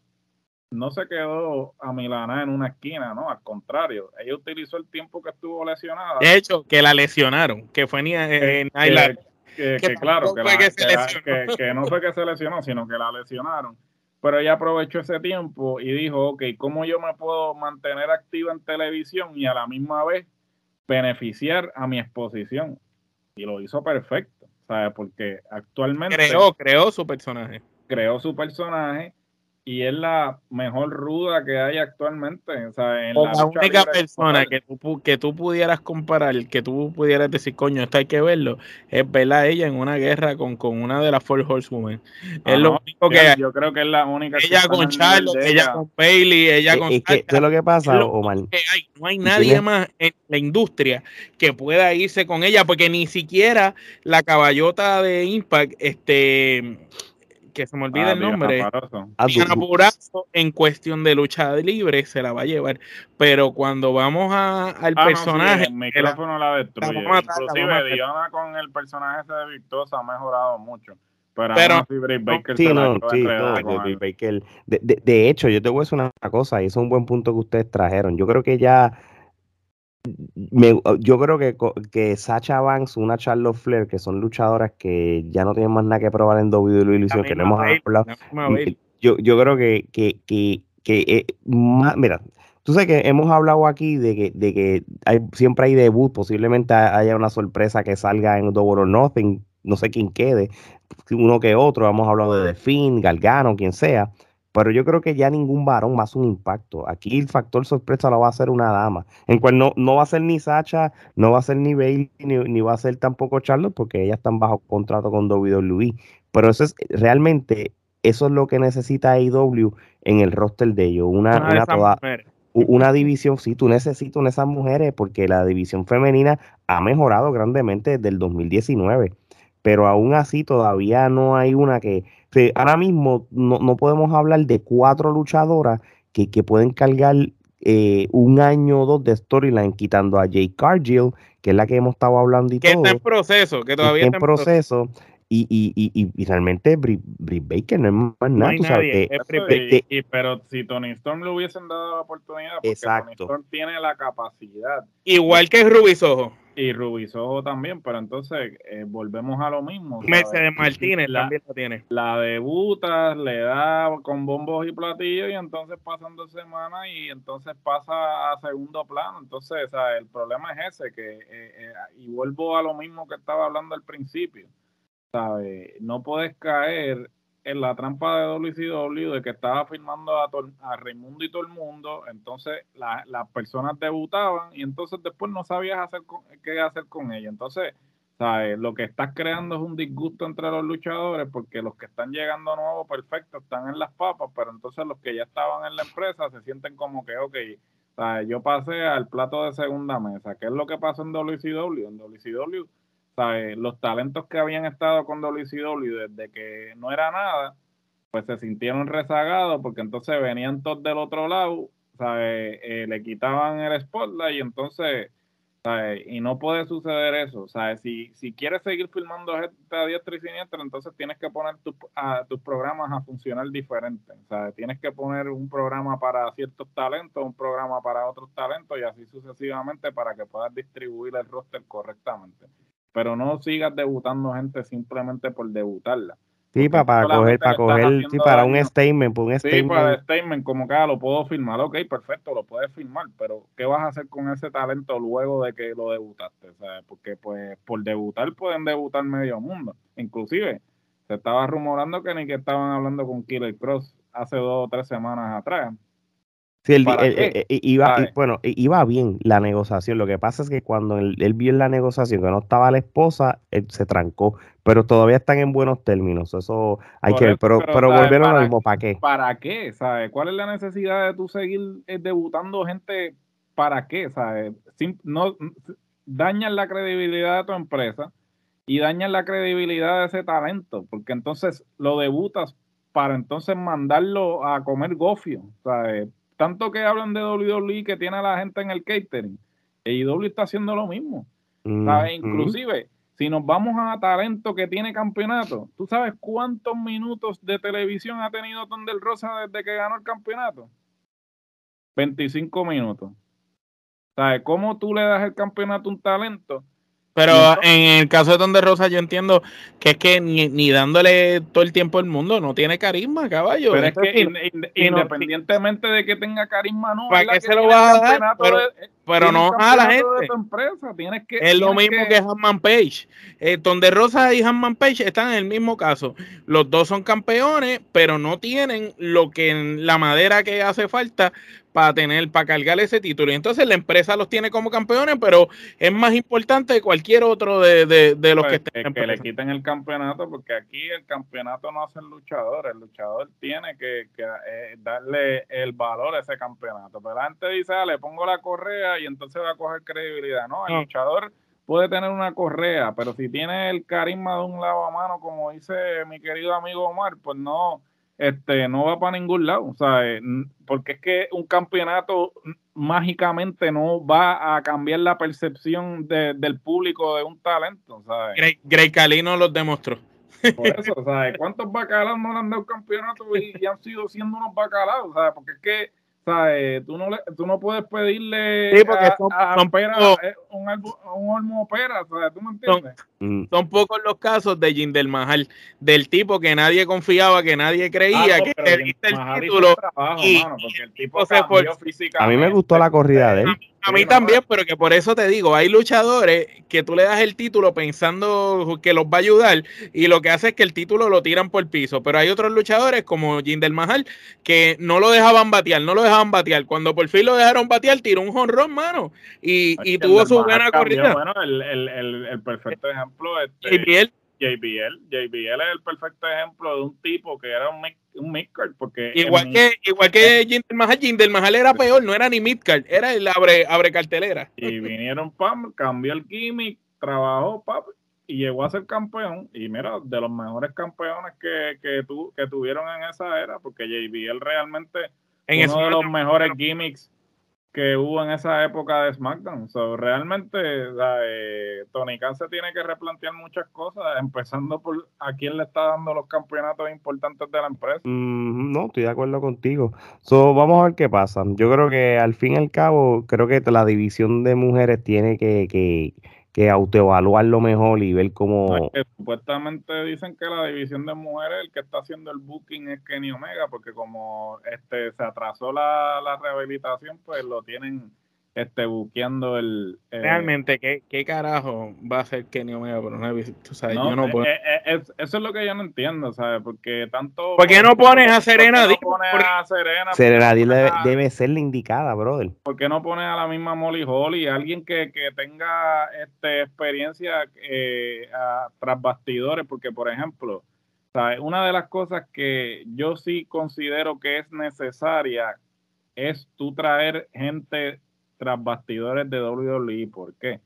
no se quedó a Milana en una esquina, ¿no? Al contrario, ella utilizó el tiempo que estuvo lesionada. De hecho, que la lesionaron, que fue en, en, que, claro, que, que, no fue que se lesionó, sino que la lesionaron. Pero ella aprovechó ese tiempo y dijo, ok, ¿cómo yo me puedo mantener activa en televisión y a la misma vez beneficiar a mi exposición? Y lo hizo perfecto, ¿sabes? Porque actualmente... Creó, creó su personaje. Creó su personaje y es la mejor ruda que hay actualmente. O sea, en la, única persona que tú, que tú pudieras comparar, que tú pudieras decir, coño, esto hay que verlo, es verla a ella en una guerra con, con una de las Four Horsewomen. es lo único que yo creo que es la única. Ella con Charlotte, ella. con Bailey, ella con. ¿Qué es lo que pasa, Omar? hay. No hay nadie más en la industria que pueda irse con ella, porque ni siquiera la caballota de Impact, este que se me olvida ah, el nombre, ah, en cuestión de lucha libre se la va a llevar, pero cuando vamos a, al ah, personaje, el micrófono la, destruye. Inclusive Diana con el personaje ese de Victosa ha mejorado mucho. Pero, Baker sí, no, sí, Baker. De, de, de, hecho, yo te voy a decir una cosa, y es un buen punto que ustedes trajeron. Yo creo que ya yo creo que, que Sacha Banks, una Charlotte Flair, que son luchadoras que ya no tienen más nada que probar en WWE, que no hemos hablado. Yo, yo creo que, que, que, que eh, mira, tú sabes que hemos hablado aquí de que, de que hay, siempre hay debut, posiblemente haya una sorpresa que salga en Double or Nothing, no sé quién quede, uno que otro, hemos hablado de The Finn, Galgano, quien sea pero yo creo que ya ningún varón más un impacto. Aquí el factor sorpresa lo va a hacer una dama, en cual no, no va a ser ni Sacha, no va a ser ni Bailey, ni, va a ser tampoco Charlotte, porque ellas están bajo contrato con WWE. Pero eso es realmente, eso es lo que necesita AEW en el roster de ellos, una, una, toda, una división, sí, tú necesitas esas mujeres, porque la división femenina ha mejorado grandemente desde el 2019 pero aún así todavía no hay una que... ahora mismo no, podemos hablar de cuatro luchadoras que, pueden cargar eh, un año o dos de storyline quitando a Jay Cargill, que es la que hemos estado hablando y que todo. está en proceso, que todavía está en proceso. Y, y, y, y, realmente Britt, Baker no es más nada. No sabes, pero si Tony Storm le hubiesen dado la oportunidad, porque Tony Storm tiene la capacidad. Igual que Rubisojo. Y Rubisojo también, pero entonces eh, volvemos a lo mismo. Mercedes Martínez la, también lo tiene. La debuta, le da con bombos y platillos y entonces pasan dos semanas y entonces pasa a segundo plano. Entonces, el problema es ese, que eh, eh, y vuelvo a lo mismo que estaba hablando al principio ¿sabes? No puedes caer en la trampa de WCW de que estaba firmando a, Raimundo y todo el mundo, entonces las personas debutaban y entonces después no sabías hacer qué hacer con ella. Entonces, ¿sabes? Lo que estás creando es un disgusto entre los luchadores porque los que están llegando nuevos, perfecto, están en las papas, pero entonces los que ya estaban en la empresa se sienten como que, ok, ¿sabes? yo pasé al plato de segunda mesa. ¿Qué es lo que pasó en WCW? En WCW los talentos que habían estado con WCW desde que no era nada, pues se sintieron rezagados porque entonces venían todos del otro lado, Eh, le quitaban el spotlight y entonces, Y no puede suceder eso, ¿sabes? Si, si quieres seguir filmando gente a diestra y siniestra, entonces tienes que poner a, tus programas a funcionar diferente, ¿sabes? Tienes que poner un programa para ciertos talentos, un programa para otros talentos y así sucesivamente para que puedas distribuir el roster correctamente pero no sigas debutando gente simplemente por debutarla. Sí, para, coger, para coger, sí, para un statement, para un sí, para statement, como que ah, lo puedo firmar, ok, perfecto, lo puedes firmar, pero ¿qué vas a hacer con ese talento luego de que lo debutaste? ¿sabes? Porque pues por debutar pueden debutar medio mundo, inclusive se estaba rumorando que ni que estaban hablando con Killer Cross hace dos o tres semanas atrás, Sí, iba, bueno, iba bien la negociación. Lo que pasa es que cuando él, vio en la negociación que no estaba la esposa, él se trancó. Pero todavía están en buenos términos. Eso hay que ver. Pero, pero, volvieron a lo mismo. ¿Para qué? ¿Para qué? ¿Sabes? ¿Cuál es la necesidad de tú seguir eh, debutando gente? ¿Para qué? ¿Sabes? no, dañan la credibilidad de tu empresa y dañan la credibilidad de ese talento. Porque entonces lo debutas para entonces mandarlo a comer gofio. ¿sabes? Tanto que hablan de WWE que tiene a la gente en el catering, AEW está haciendo lo mismo. Inclusive, si nos vamos a talento que tiene campeonato, ¿tú sabes cuántos minutos de televisión ha tenido Tondel Rosa desde que ganó el campeonato? 25 minutos. ¿Sabes cómo tú le das el campeonato a un talento Pero en el caso de Donde Rosa yo entiendo que es que ni, dándole todo el tiempo el mundo no tiene carisma, caballo. Pero es que independientemente de que tenga carisma, no. ¿Para qué se lo vas a dar? Pero, no a la gente. es lo mismo que, Hanman Page. Eh, donde Rosa y Hanman Page están en el mismo caso. Los dos son campeones, pero no tienen lo que en la madera que hace falta para tener, para cargar ese título. Y entonces la empresa los tiene como campeones, pero es más importante que cualquier otro de, de, los pues, que estén. Que, le quiten el campeonato, porque aquí el campeonato no hace el luchador, el luchador tiene que, eh, darle el valor a ese campeonato. Pero antes dice, ah, le pongo la correa y entonces va a coger credibilidad. No, el luchador puede tener una correa, pero si tiene el carisma de un lado a mano, como dice mi querido amigo Omar, pues no este, no va para ningún lado, o sea, eh, porque es que un campeonato mágicamente no va a cambiar la percepción del público de un talento, ¿sabes? Grey, Grey Calino los demostró. Por eso, ¿sabes? ¿Cuántos bacalaos no le han dado campeonato y, y, han sido siendo unos bacalaos? ¿sabes? Porque es que ¿sabes? Tú no, le, tú no puedes pedirle sí, porque son, a, son pocos, eh, un, un olmo opera, ¿sabes? ¿Tú me entiendes? Son, son, pocos los casos de Jindel Mahal, del tipo que nadie confiaba, que nadie creía, ah, no, que te diste el título. Trabajo, y, mano, porque el tipo se fue, A mí me gustó la corrida de él. A mí también, pero que por eso te digo, hay luchadores que tú le das el título pensando que los va a ayudar y lo que hace es que el título lo tiran por piso. Pero hay otros luchadores como Jinder Mahal que no lo dejaban batear, no lo dejaban batear. Cuando por fin lo dejaron batear, tiró un jonrón, mano, y, y tuvo su buena corrida. Bueno, el, el, el, el perfecto ejemplo este, JBL. JBL es el perfecto ejemplo de un tipo que era un, un midcard. Porque igual que, igual que Jinder Mahal, Jinder Mahal era peor, no era ni midcard, era el abre, abre cartelera. Y vinieron, pam, cambió el gimmick, trabajó, pap, y llegó a ser campeón. Y mira, de los mejores campeones que, que, tu, que tuvieron en esa era, porque JBL realmente en uno de los mejores gimmicks que hubo en esa época de SmackDown. So, realmente eh, Tony Khan se tiene que replantear muchas cosas, empezando por a quién le está dando los campeonatos importantes de la empresa. no, estoy de acuerdo contigo. So, vamos a ver qué pasa. Yo creo que al fin y al cabo, creo que la división de mujeres tiene que, que que autoevaluarlo mejor y ver cómo... supuestamente dicen que la división de mujeres, el que está haciendo el booking es Kenny Omega, porque como este se atrasó la, la rehabilitación, pues lo tienen este, buqueando el... Eh, Realmente, ¿qué, ¿qué, carajo va a hacer Kenny Omega? Pero no he visto, yo no eh, puedo... Eh, eso es lo que yo no entiendo, ¿sabes? Porque tanto... ¿Por qué no pones a Serena Díaz? No a Serena, Serena debe, debe, ser la indicada, brother. ¿Por qué no pones a la misma Molly Holly? Alguien que, que tenga este, experiencia tras bastidores, porque, por ejemplo... ¿sabes? Una de las cosas que yo sí considero que es necesaria es tú traer gente tras bastidores de WWE. ¿Por qué?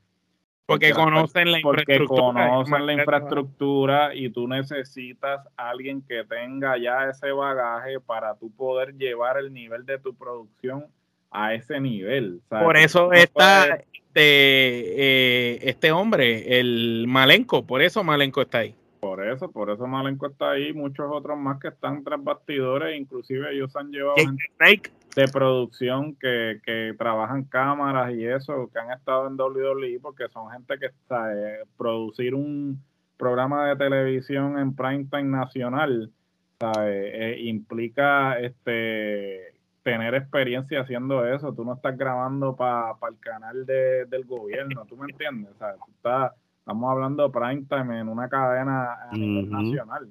Porque, conocen la infraestructura. conocen la infraestructura y tú necesitas alguien que tenga ya ese bagaje para tú poder llevar el nivel de tu producción a ese nivel. Por eso está este, eh, este hombre, el Malenco, por eso Malenco está ahí. Por eso, por eso Malenco está ahí, muchos otros más que están tras bastidores, inclusive ellos han llevado de producción que, que trabajan cámaras y eso, que han estado en WWE, porque son gente que está eh, producir un programa de televisión en prime time nacional, eh, implica este tener experiencia haciendo eso. Tú no estás grabando para el canal del gobierno, ¿tú me entiendes? O sea, tú estás Estamos hablando de prime time en una cadena nacional.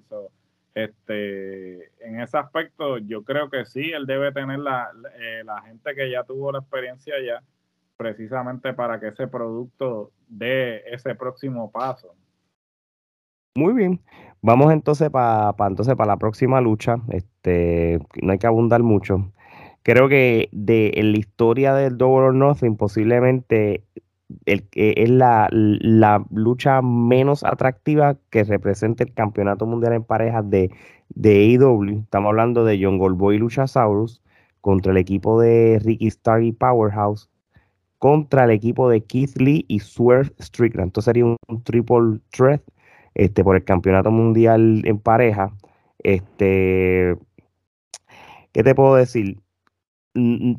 Este, en ese aspecto, yo creo que sí, él debe tener la, eh, la gente que ya tuvo la experiencia ya, precisamente para que ese producto dé ese próximo paso. Muy bien. Vamos entonces para entonces para la próxima lucha. Este, no hay que abundar mucho. Creo que de en la historia del Double or Nothing, posiblemente el, es la, la, lucha menos atractiva que representa el campeonato mundial en parejas de, de AEW. Estamos hablando de John Goldboy y Luchasaurus contra el equipo de Ricky Starr y Powerhouse contra el equipo de Keith Lee y Swerve Strickland. Entonces sería un, triple threat este, por el campeonato mundial en pareja. Este, ¿Qué te puedo decir?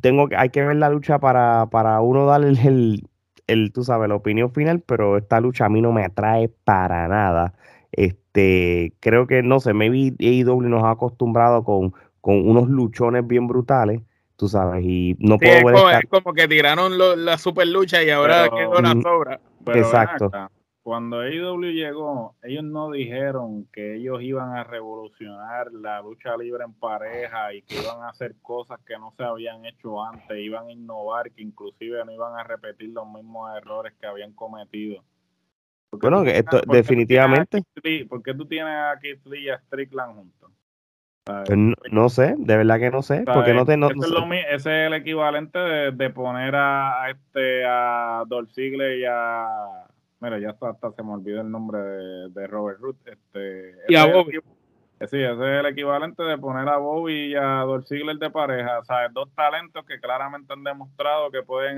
Tengo, hay que ver la lucha para, para uno darle el, el, tú sabes, la opinión final, pero esta lucha a mí no me atrae para nada. Este, creo que, no sé, maybe AEW nos ha acostumbrado con, con unos luchones bien brutales, tú sabes, y no puedo ver. Como, es como que tiraron la super lucha y ahora quedó la sobra. exacto cuando AEW llegó, ellos no dijeron que ellos iban a revolucionar la lucha libre en pareja y que iban a hacer cosas que no se habían hecho antes, iban a innovar, que inclusive no iban a repetir los mismos errores que habían cometido. Bueno, esto definitivamente. ¿Por qué tú tienes a Keith Lee y a Strickland juntos? Pues no, sé, de verdad que no sé. Porque no te, no, ese, es el equivalente de, poner a, este a Dolph Ziggler y a Mira, ya hasta, se me olvidó el nombre de, Robert Root. Este, y a Bobby. sí, ese es el equivalente de poner a Bobby y a Dolph Ziggler de pareja. O sea, dos talentos que claramente han demostrado que pueden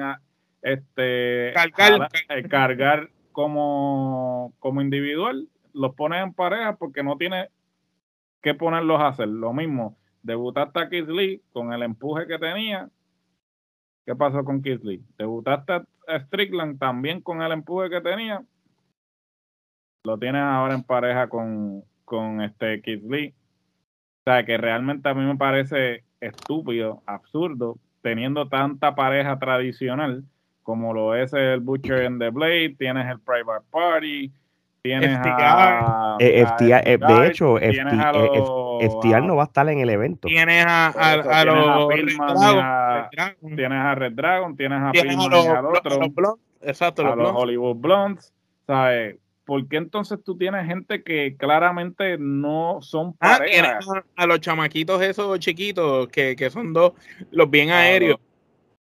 este, cargar, eh, cargar como, como individual. Los pones en pareja porque no tiene que ponerlos a hacer. Lo mismo, debutaste a Keith Lee con el empuje que tenía. ¿Qué pasó con Keith Lee? Debutaste Strickland también con el empuje que tenía. Lo tienes ahora en pareja con, con este Kid Lee. O sea, que realmente a mí me parece estúpido, absurdo, teniendo tanta pareja tradicional como lo es el Butcher and the Blade, tienes el Private Party, tienes a, eh, eh, de hecho, FTR, no va a estar en el evento. Tienes a, a, los tienes a Red Dragon, tienes a Pillman y al otro. exacto, a los, Hollywood Blondes. ¿Sabes? ¿Por qué entonces tú tienes gente que claramente no son ah, parejas? a, los chamaquitos esos chiquitos que, que son dos, los bien aéreos,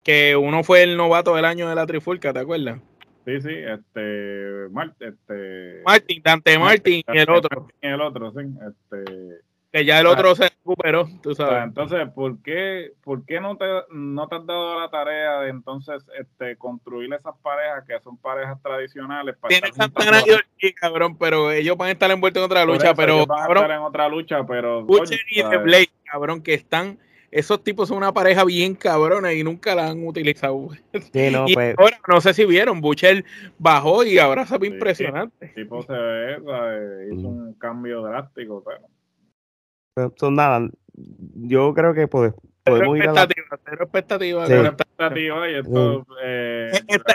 que uno fue el novato del año de la trifulca, ¿te acuerdas? Sí, sí, este, este Martin, Dante Martin y el otro. Y el otro, sí, este que ya el otro se recuperó, tú sabes. Entonces, ¿por qué, por qué no, te, no te has dado la tarea de entonces este, construir esas parejas que son parejas tradicionales? Para Tiene Santana y Ortiz, cabrón, pero ellos van a estar envueltos en otra lucha, pero... Van a estar en otra lucha, pero... y The Blade, cabrón, que están... Esos tipos son una pareja bien cabrona y nunca la han utilizado. Sí, no, pues... ahora, no sé si vieron, Butcher bajó y ahora se ve impresionante. El tipo se ve, hizo un cambio drástico, pero son nada, yo creo que pues, podemos ir a la... Cero expectativa, cero expectativa y esto, eh,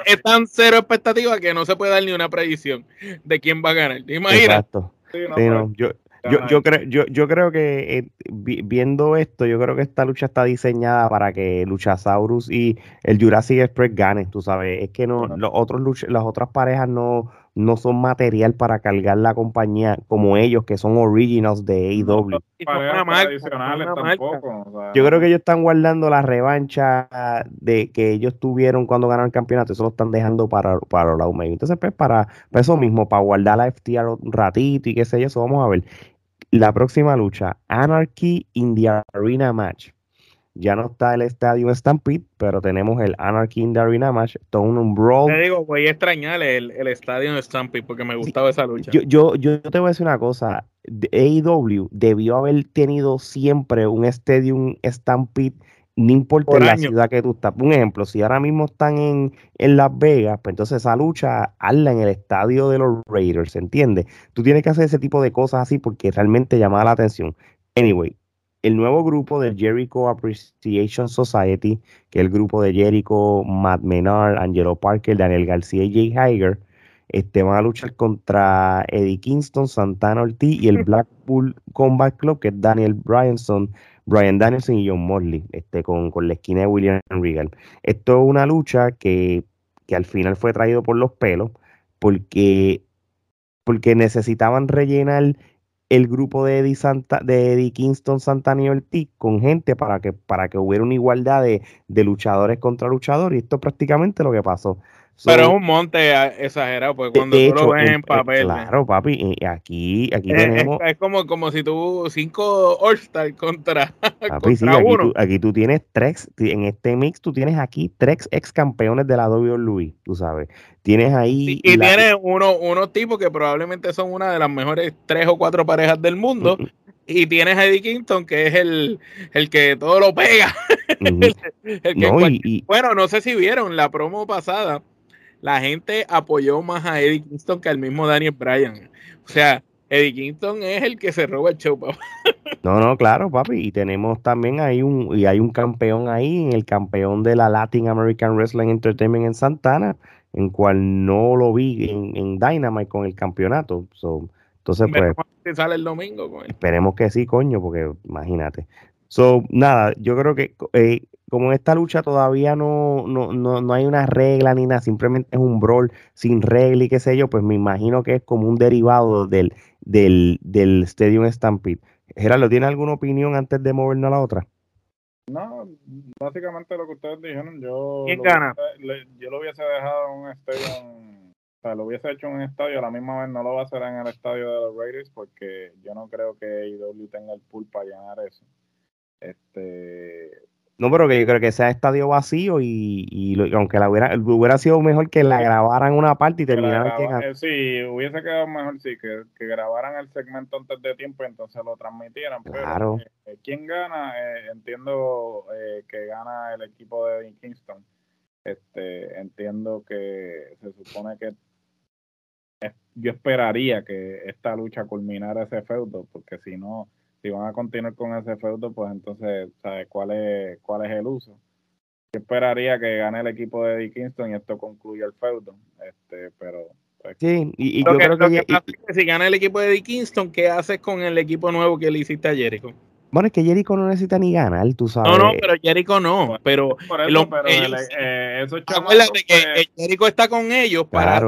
es, tan cero expectativa que no se puede dar ni una predicción de quién va a ganar. ¿Te imaginas? Exacto. Sí, no, yo, yo, yo, creo, yo, yo creo que eh, viendo esto, yo creo que esta lucha está diseñada para que Luchasaurus y el Jurassic Express ganen, tú sabes. Es que no, los otros las otras parejas no, no son material para cargar la compañía como ellos, que son originals de AEW. Yo creo que ellos están guardando la revancha de que ellos tuvieron cuando ganaron el campeonato, eso lo están dejando para, para la UME. Entonces, pues, para, eso mismo, para guardar la FTR un ratito y qué sé yo, eso vamos a ver. La próxima lucha, Anarchy in the Arena Match. Ya no está el estadio Stampede, pero tenemos el Anarchy in the Arena Match, un, brawl. Te digo, voy a extrañar el, el estadio Stampede porque me gustaba esa lucha. Yo, yo, yo te voy a decir una cosa. AEW debió haber tenido siempre un Stadium Stampede, no importa la ciudad que tú estás. Un ejemplo, si ahora mismo están en, en Las Vegas, pues entonces esa lucha hazla en el estadio de los Raiders, ¿entiendes? Tú tienes que hacer ese tipo de cosas así porque realmente llama la atención. Anyway, el nuevo grupo de Jericho Appreciation Society, que es el grupo de Jericho, Matt Menard, Angelo Parker, Daniel García y Jay Hager, este, van a luchar contra Eddie Kingston, Santana Ortiz y el Blackpool Combat Club, que es Daniel Bryanson, Brian Danielson y John Morley, este, con, con la esquina de William Regal. Esto es una lucha que, que al final fue traído por los pelos, porque, porque necesitaban rellenar el grupo de Eddie, Santa, de Eddie Kingston, Santana y Ortiz con gente para que, para que hubiera una igualdad de, de luchadores contra luchadores. Y esto es prácticamente lo que pasó. Pero es un monte exagerado, porque cuando tú lo ves en papel. claro, papi, aquí, aquí tenemos. Es, como, como si tú cinco All-Star contra, papi, sí, aquí Tú, aquí tú tienes tres, en este mix tú tienes aquí tres ex campeones de la WWE, tú sabes. Tienes ahí. y tienes uno, unos tipos que probablemente son una de las mejores tres o cuatro parejas del mundo. Y tienes a Eddie Kingston, que es el, el que todo lo pega. Bueno, no sé si vieron la promo pasada la gente apoyó más a Eddie Kingston que al mismo Daniel Bryan. O sea, Eddie Kingston es el que se roba el show, papá. No, no, claro, papi. Y tenemos también ahí un, y hay un campeón ahí, el campeón de la Latin American Wrestling Entertainment en Santana, en cual no lo vi en, en Dynamite con el campeonato. entonces, pues. sale el domingo, Esperemos que sí, coño, porque imagínate. So, nada, yo creo que eh, como en esta lucha todavía no, no, no, no, hay una regla ni nada, simplemente es un brawl sin regla y qué sé yo, pues me imagino que es como un derivado del, del, del Stadium Stampede. Gerardo, ¿tiene alguna opinión antes de movernos a la otra? No, básicamente lo que ustedes dijeron, yo, ¿Quién gana? yo lo hubiese dejado en un estadio, o sea, lo hubiese hecho en un estadio, a la misma vez no lo va a hacer en el estadio de los Raiders porque yo no creo que IW tenga el pool para llenar eso. Este, no, pero que yo creo que sea estadio vacío y, aunque la hubiera, hubiera sido mejor que la grabaran una parte y terminaran que eh, Sí, hubiese quedado mejor, sí, que, grabaran el segmento antes de tiempo y entonces lo transmitieran. Claro. Pero, eh, ¿quién gana? Eh, entiendo que gana el equipo de Kingston. Este, entiendo que se supone que yo esperaría que esta lucha culminara ese feudo, porque si no si van a continuar con ese feudo, pues entonces, ¿sabes cuál es, cuál es el uso? Yo esperaría que gane el equipo de Eddie Kingston y esto concluya el feudo. Este, pero. Pues, sí, y, yo creo que, si gana el equipo de Eddie Kingston, ¿qué haces con el equipo nuevo que le hiciste a Jericho? Bueno, es que Jericho no necesita ni ganar, tú sabes. No, no, pero Jericho no. pero, eso, pero eh, acuérdate que pues Jericho está con ellos para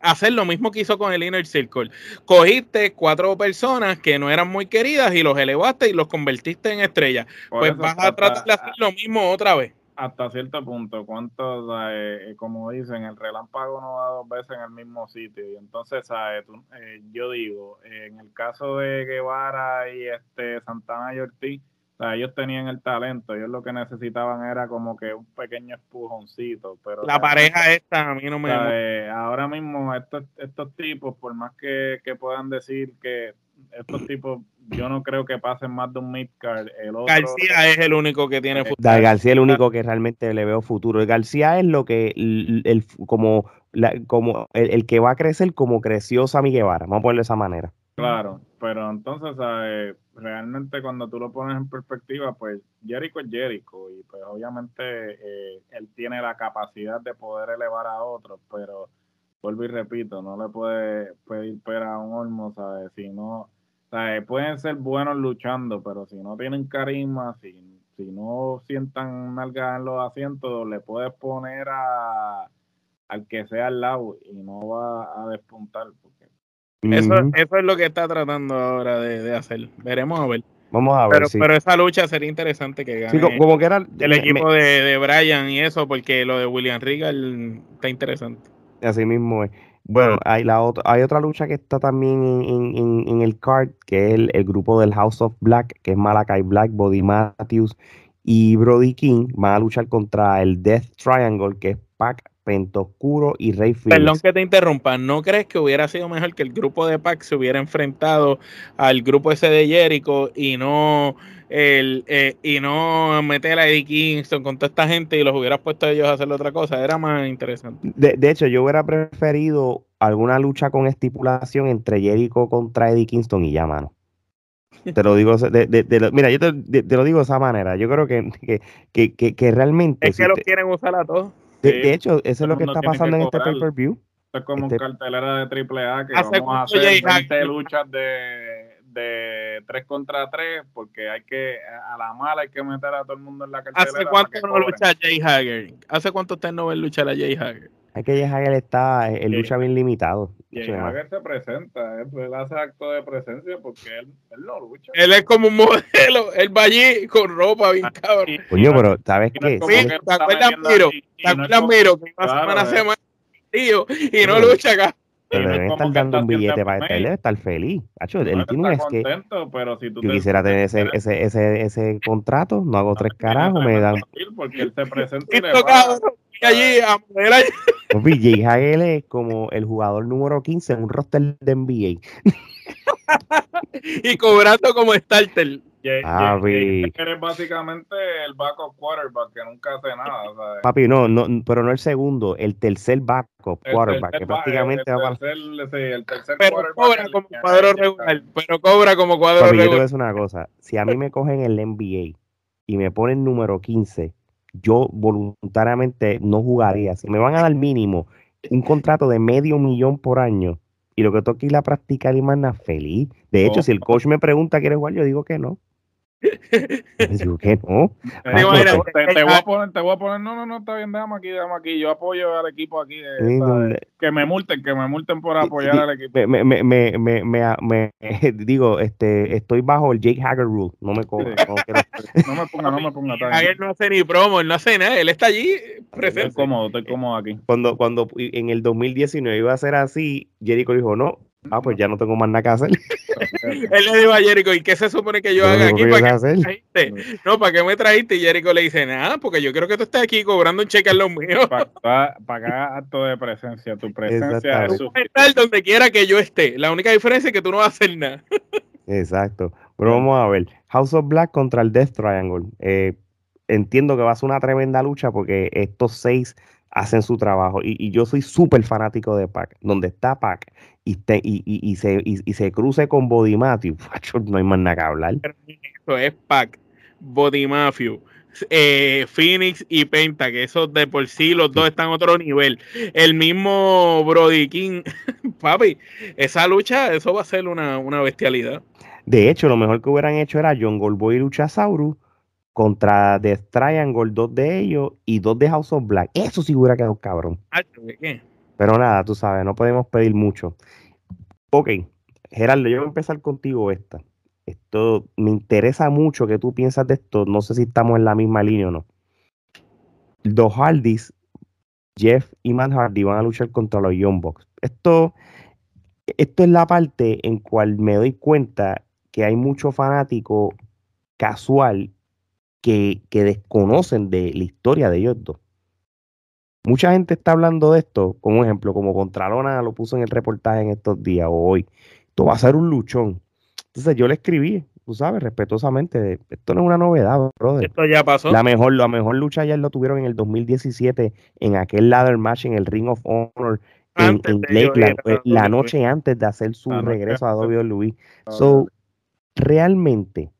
hacer lo mismo que hizo con el Inner Circle. Cogiste cuatro personas que no eran muy queridas y los elevaste y los convertiste en estrellas. pues vas a tratar de hacer lo mismo otra vez hasta cierto punto. ¿Cuántos, eh, como dicen, el relámpago no da dos veces en el mismo sitio? Y entonces, ¿sabes? Eh, yo digo, en el caso de Guevara y este Santana y Ortiz, ellos tenían el talento, ellos lo que necesitaban era como que un pequeño espujoncito. Pero la pareja esta a mí no me... ahora mismo estos, estos tipos, por más que, que puedan decir que estos tipos yo no creo que pasen más de un midcard. El otro, García es el único que tiene futuro. García es el único que realmente le veo futuro. García es lo que, el, como, como el, que va a crecer como creció Sammy Guevara. Vamos a ponerlo de esa manera. Claro, pero entonces, realmente cuando tú lo pones en perspectiva, pues Jericho es Jericho y pues obviamente eh, él tiene la capacidad de poder elevar a otros, pero vuelvo y repito, no le puede pedir pera a un Olmo, ¿sabes? Si no sea, pueden ser buenos luchando, pero si no tienen carisma, si, si no sientan nalgas en los asientos, le puedes poner a al que sea al lado y no va a despuntar. Porque... Eso, eso es lo que está tratando ahora de, hacer. Veremos a ver. Vamos a ver. Pero, pero esa lucha sería interesante que gane como que era, el equipo de, de Brian y eso, porque lo de William Regal está interesante. Así mismo es. Bueno, hay, la otra, hay otra lucha que está también en, el card, que es el, grupo del House of Black, que es Malakai Black, Body Matthews y Brody King. Van a luchar contra el Death Triangle, que es Pac, Pentoscuro y Rey Phoenix. Perdón que te interrumpa, ¿no crees que hubiera sido mejor que el grupo de Pac se hubiera enfrentado al grupo ese de Jericho y no el, eh, y no meter a Eddie Kingston con toda esta gente y los hubieras puesto a ellos a hacer otra cosa, era más interesante. De, hecho, yo hubiera preferido alguna lucha con estipulación entre Jericho contra Eddie Kingston y ya, mano. Te lo digo, de, mira, yo te, lo digo de esa manera. Yo creo que, que, que, que realmente. Es que lo quieren usar a todos. De, hecho, eso es lo que está pasando en este pay-per-view. es como un este cartelera de AAA que vamos a hacer 20 luchas de de 3 contra 3 porque hay que, a la mala hay que meter a todo el mundo en la cartelera. ¿Hace cuánto no lucha Jay Hager? ¿Hace cuánto usted no ve luchar a Jay Hager? Es que Jay Hager está, en lucha bien limitado. Jay Hager se presenta, él, hace acto de presencia porque él, él no lucha. Él es como un modelo, él va allí con ropa bien cabrón. Coño, pero ¿sabes qué? Sí, ¿Te acuerdas, Miro? ¿Te acuerdas, Miro? Que una semana se tío, y no lucha acá. Pero debe estar dando un billete para él, debe estar feliz. Hacho, él tiene un que. Pero si tú yo quisiera tener ese, ese, ese, ese contrato, no hago tres carajos, me dan. Porque él se presenta y le allí a allí. BJ Hagel es como el jugador número 15 en un roster de NBA. y cobrando como starter. Papi. Eres básicamente el backup quarterback que nunca hace nada. ¿sabes? Papi, no, no, pero no el segundo, el tercer backup quarterback, que prácticamente va para. El tercer pero cobra como cuadro regular. Pero cobra como cuadro Papi, regular. Yo te voy a decir una cosa. Si a mí me cogen el NBA y me ponen número 15, yo voluntariamente no jugaría. Si me van a dar mínimo un contrato de medio millón por año y lo que toque ir a practicar y más feliz. De hecho, si el coach me pregunta, ¿quieres jugar? Yo digo que no. Digo que no. te, te, voy a poner, te voy a poner, no, no, no, está bien, déjame aquí, déjame aquí. Yo apoyo al equipo aquí. que me multen, que me multen por apoyar al equipo. Me, me, me, me, me, digo, este, estoy bajo el Jake Hager rule. No me cobra. No, no, me ponga, no me ponga. Hager no hace ni promo, él no hace nada. Él está allí presente. Estoy cómodo, estoy cómodo aquí. Cuando, cuando en el 2019 iba a ser así, Jericho dijo, no, Ah, pues ya no tengo más nada que hacer. Él le dijo a Jericho, ¿y qué se supone que yo haga aquí? ¿Para qué me trajiste? No, ¿para qué me trajiste? Y Jericho le dice, nada, porque yo creo que tú estés aquí cobrando un cheque en los míos. Para pagar acto de presencia. Tu presencia es estar donde quiera que yo esté. La única diferencia es que tú no vas a hacer nada. Exacto. Pero vamos a ver. House of Black contra el Death Triangle. Eh, entiendo que va a ser una tremenda lucha porque estos seis hacen su trabajo. Y, yo soy súper fanático de Pac. Donde está Pac y, y, y, se, y, se cruce con Body Matthew, no hay más nada que hablar. Eso es Pac, Body Matthew. Eh, Phoenix y Penta, que esos de por sí los dos están a otro nivel. El mismo Brody King, papi, esa lucha, eso va a ser una, una bestialidad. De hecho, lo mejor que hubieran hecho era John Goldboy y Luchasaurus contra The Triangle, dos de ellos y dos de House of Black. Eso sí hubiera quedado cabrón. Pero nada, tú sabes, no podemos pedir mucho. Ok, Gerardo, yo voy a empezar contigo esta. Esto me interesa mucho que tú piensas de esto. No sé si estamos en la misma línea o no. Los Hardys, Jeff y Man Hardy van a luchar contra los Young Bucks. Esto, esto es la parte en cual me doy cuenta que hay mucho fanático casual que, desconocen de la historia de ellos dos. Mucha gente está hablando de esto, como ejemplo, como Contralona lo puso en el reportaje en estos días o hoy. Esto va a ser un luchón. Entonces yo le escribí, tú sabes, respetuosamente, esto no es una novedad, brother. Esto ya pasó. La mejor, la mejor lucha ya lo tuvieron en el 2017 en aquel ladder match en el Ring of Honor en, Lakeland, la noche antes de hacer su regreso a WWE. So, realmente,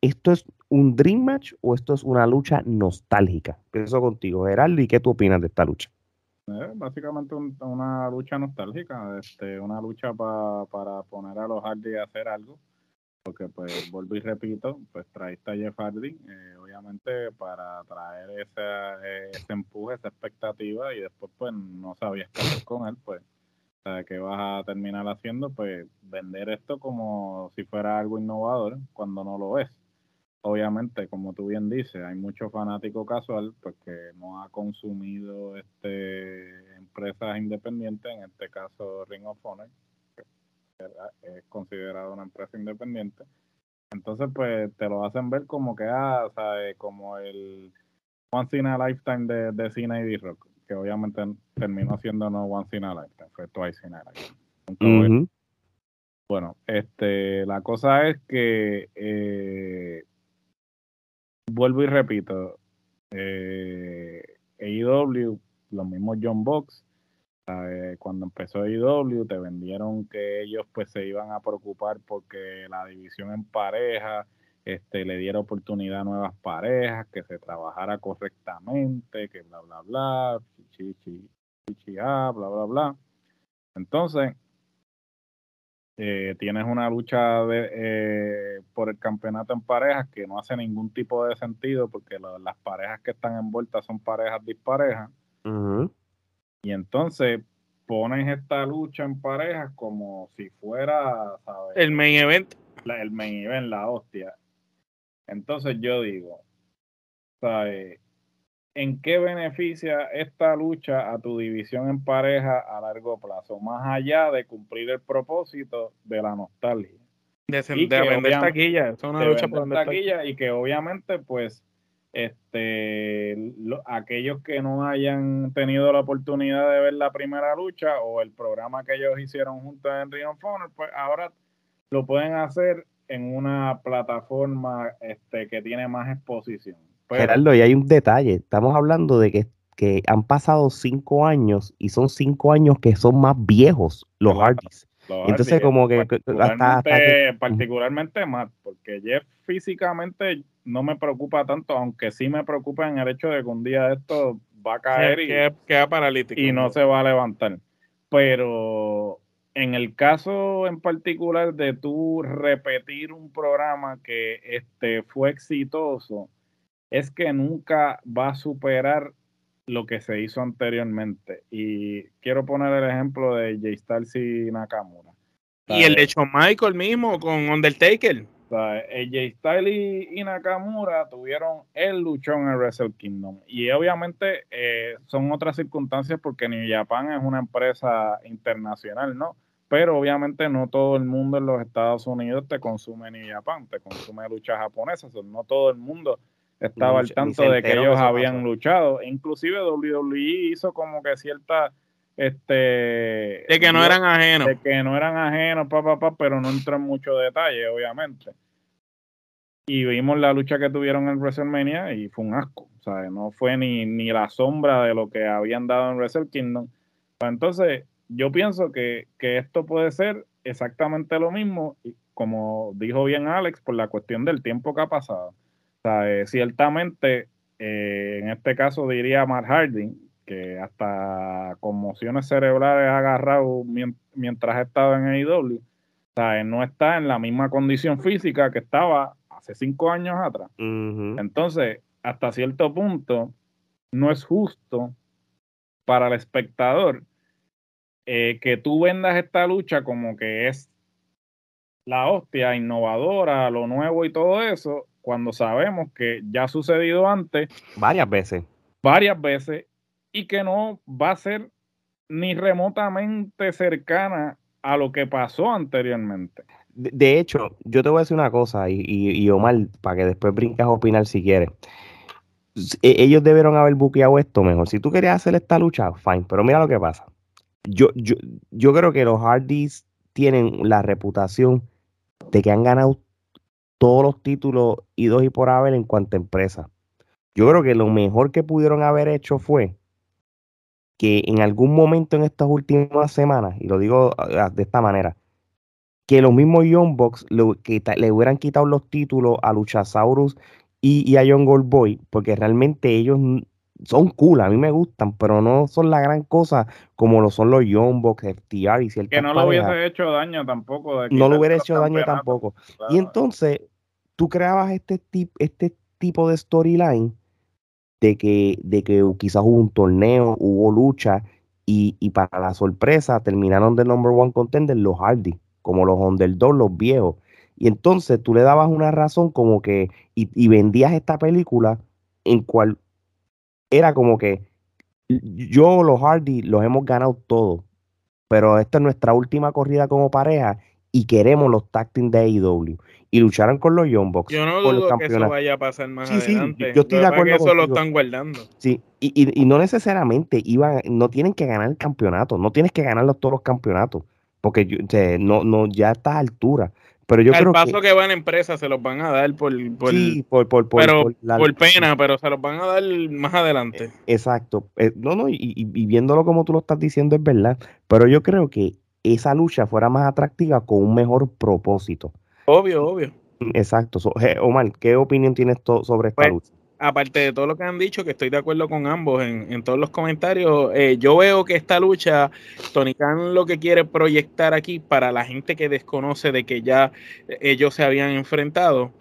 esto es un dream match o esto es una lucha nostálgica? Pienso contigo, Geraldo, ¿y qué tú opinas de esta lucha? Eh, básicamente una lucha nostálgica, este, una lucha para poner a los Hardy a hacer algo, porque pues vuelvo y repito, pues traíste a Jeff Hardy, eh, obviamente para traer ese, eh, ese empuje, esa expectativa y después pues no sabías qué hacer con él, pues ¿qué vas a terminar haciendo? Pues vender esto como si fuera algo innovador cuando no lo es obviamente, como tú bien dices, hay mucho fanático casual porque pues, no ha consumido este empresas independientes, en este caso Ring of Honor, que es considerado una empresa independiente. Entonces, pues te lo hacen ver como que, ah, ¿sabes? Como el Once in a Lifetime de, de Cine y D-Rock, que obviamente terminó siendo no Once in a Lifetime, fue Twice in a Lifetime. Bueno, este, la cosa es que eh, vuelvo y repito, eh, AEW, los mismos John Box, cuando empezó AEW te vendieron que ellos pues se iban a preocupar porque la división en pareja este, le diera oportunidad a nuevas parejas, que se trabajara correctamente, que bla, bla, bla, chichi, chichi, ah, bla, bla, bla. Entonces, eh, tienes una lucha de, eh, por el campeonato en parejas que no hace ningún tipo de sentido porque las parejas que están envueltas son parejas disparejas. Y entonces pones esta lucha en parejas como si fuera el main event. el main event, la hostia. Entonces yo digo, ¿sabes? ¿En qué beneficia esta lucha a tu división en pareja a largo plazo? Más allá de cumplir el propósito de la nostalgia. De, vender taquilla, es una lucha por vender taquilla, y que obviamente pues este aquellos que no hayan tenido la oportunidad de ver la primera lucha o el programa que ellos hicieron juntos en Ring of Honor, pues ahora lo pueden hacer en una plataforma este, que tiene más exposición. Gerardo, y hay un detalle. Estamos hablando de que, que, han pasado cinco años y son cinco años que son más viejos los Hardys. Entonces, como que particularmente, particularmente más, porque Jeff físicamente no me preocupa tanto, aunque sí me preocupa en el hecho de que un día esto va a caer y queda paralítico y no se va a levantar. Pero en el caso en particular de tú repetir un programa que este, fue exitoso, es que nunca va a superar lo que se hizo anteriormente. Y quiero poner el ejemplo de Jay Styles y Nakamura. Y el de Shawn Michael mismo con Undertaker. Sea, Jay Styles y, Nakamura tuvieron el luchón en Wrestle Kingdom. Y obviamente eh, son otras circunstancias porque New Japan es una empresa internacional, ¿no? pero obviamente no todo el mundo en los Estados Unidos te consume New Japan, te consume lucha japonesa, no todo el mundo estaba al tanto de que ellos habían luchado, inclusive WWE hizo como que cierta este de que no eran ajenos, de que no eran ajenos, papá, pero no entró en mucho detalle, obviamente. Y vimos la lucha que tuvieron en WrestleMania y fue un asco, o sea, no fue ni, ni la sombra de lo que habían dado en Wrestle Kingdom. Pues entonces, yo pienso que, esto puede ser exactamente lo mismo, como dijo bien Alex, por la cuestión del tiempo que ha pasado. Ciertamente, eh, en este caso diría Mark Harding, que hasta conmociones cerebrales ha agarrado mientras ha estado en AEW. No está en la misma condición física que estaba hace cinco años atrás. Entonces, hasta cierto punto, no es justo para el espectador eh, que tú vendas esta lucha como que es la hostia innovadora, lo nuevo y todo eso, cuando sabemos que ya ha sucedido antes. Varias veces. Varias veces y que no va a ser ni remotamente cercana a lo que pasó anteriormente. De, hecho, yo te voy a decir una cosa, y, y, Omar, para que después brinques a opinar si quieres. E, ellos debieron haber buqueado esto mejor. Si tú querías hacer esta lucha, fine, pero mira lo que pasa yo, yo, yo creo que los Hardys tienen la reputación de que han ganado todos los títulos y dos y por haber en cuanto a empresa. Yo creo que lo mejor que pudieron haber hecho fue que en algún momento en estas últimas semanas, y lo digo ah, de esta manera, que los mismos Young Bucks le, hubieran quitado los títulos a Luchasaurus y, y a Young Gold Boy, porque realmente ellos son cool, a mí me gustan, pero no son la gran cosa como lo son los Young Bucks, FTR y ciertas Que no lo hubiese hecho daño tampoco. no lo hubiera hecho daño tampoco. Y entonces, tú creabas este, este tipo de storyline de que, de que quizás hubo un torneo, hubo lucha, y, y, para la sorpresa terminaron de number one contender los Hardy, como los underdogs, los viejos. Y entonces tú le dabas una razón como que, y, y vendías esta película en cual era como que yo, los Hardy, los hemos ganado todos, pero esta es nuestra última corrida como pareja y queremos los tag de AEW. Y lucharon con los Young Bucks. Yo no dudo que eso vaya a pasar más adelante. Sí, yo estoy de acuerdo. Que eso lo están guardando. Sí, y, y, y, no necesariamente iban, no tienen que ganar el campeonato, no tienes que ganar todos los campeonatos, porque yo, no, no, ya a estas alturas pero yo Al paso que, van empresas se los van a dar por, por, por, por, por, pena, pero se los van a dar más adelante. Eh, exacto. Eh, no, no, y, viéndolo como tú lo estás diciendo es verdad. Pero yo creo que esa lucha fuera más atractiva con un mejor propósito. Obvio, obvio. Exacto. Omar, ¿qué opinión tienes sobre esta pues, lucha? Aparte de todo lo que han dicho, que estoy de acuerdo con ambos en, todos los comentarios, eh, yo veo que esta lucha, Tony Khan lo que quiere proyectar aquí para la gente que desconoce de que ya ellos se habían enfrentado,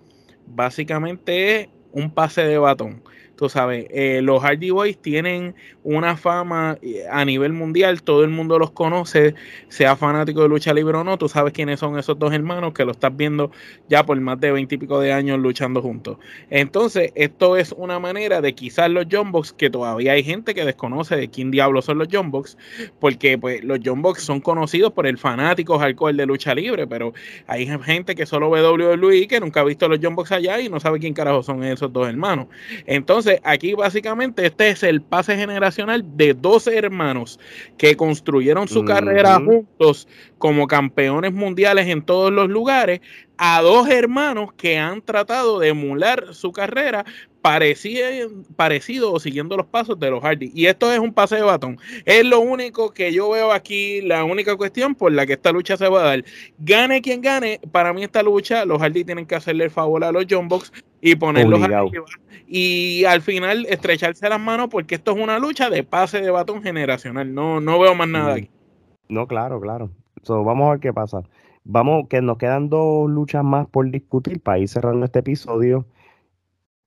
básicamente es un pase de batón. Tú sabes, eh, los Hardy Boys tienen una fama eh, a nivel mundial, todo el mundo los conoce, sea fanático de lucha libre o no, tú sabes quiénes son esos dos hermanos que lo estás viendo ya por más de veintipico de años luchando juntos. Entonces, esto es una manera de quizás los John Box, que todavía hay gente que desconoce de quién diablos son los John Box, porque pues los John Box son conocidos por el fanático hardcore de lucha libre, pero hay gente que solo ve WWE que nunca ha visto los John Box allá y no sabe quién carajo son esos dos hermanos. Entonces, Entonces, aquí básicamente este es el pase generacional de dos hermanos que construyeron su carrera juntos como campeones mundiales en todos los lugares, a dos hermanos que han tratado de emular su carrera parecido, parecido o siguiendo los pasos de los Hardy. Y esto es un pase de batón. Es lo único que yo veo aquí, la única cuestión por la que esta lucha se va a dar. Gane quien gane, para mí esta lucha, los Hardy tienen que hacerle el favor a los John Box y ponerlos arriba. Y al final estrecharse las manos porque esto es una lucha de pase de batón generacional. No, no veo más nada aquí. No, claro, claro. vamos a ver qué pasa. Vamos, que nos quedan dos luchas más por discutir para ir cerrando este episodio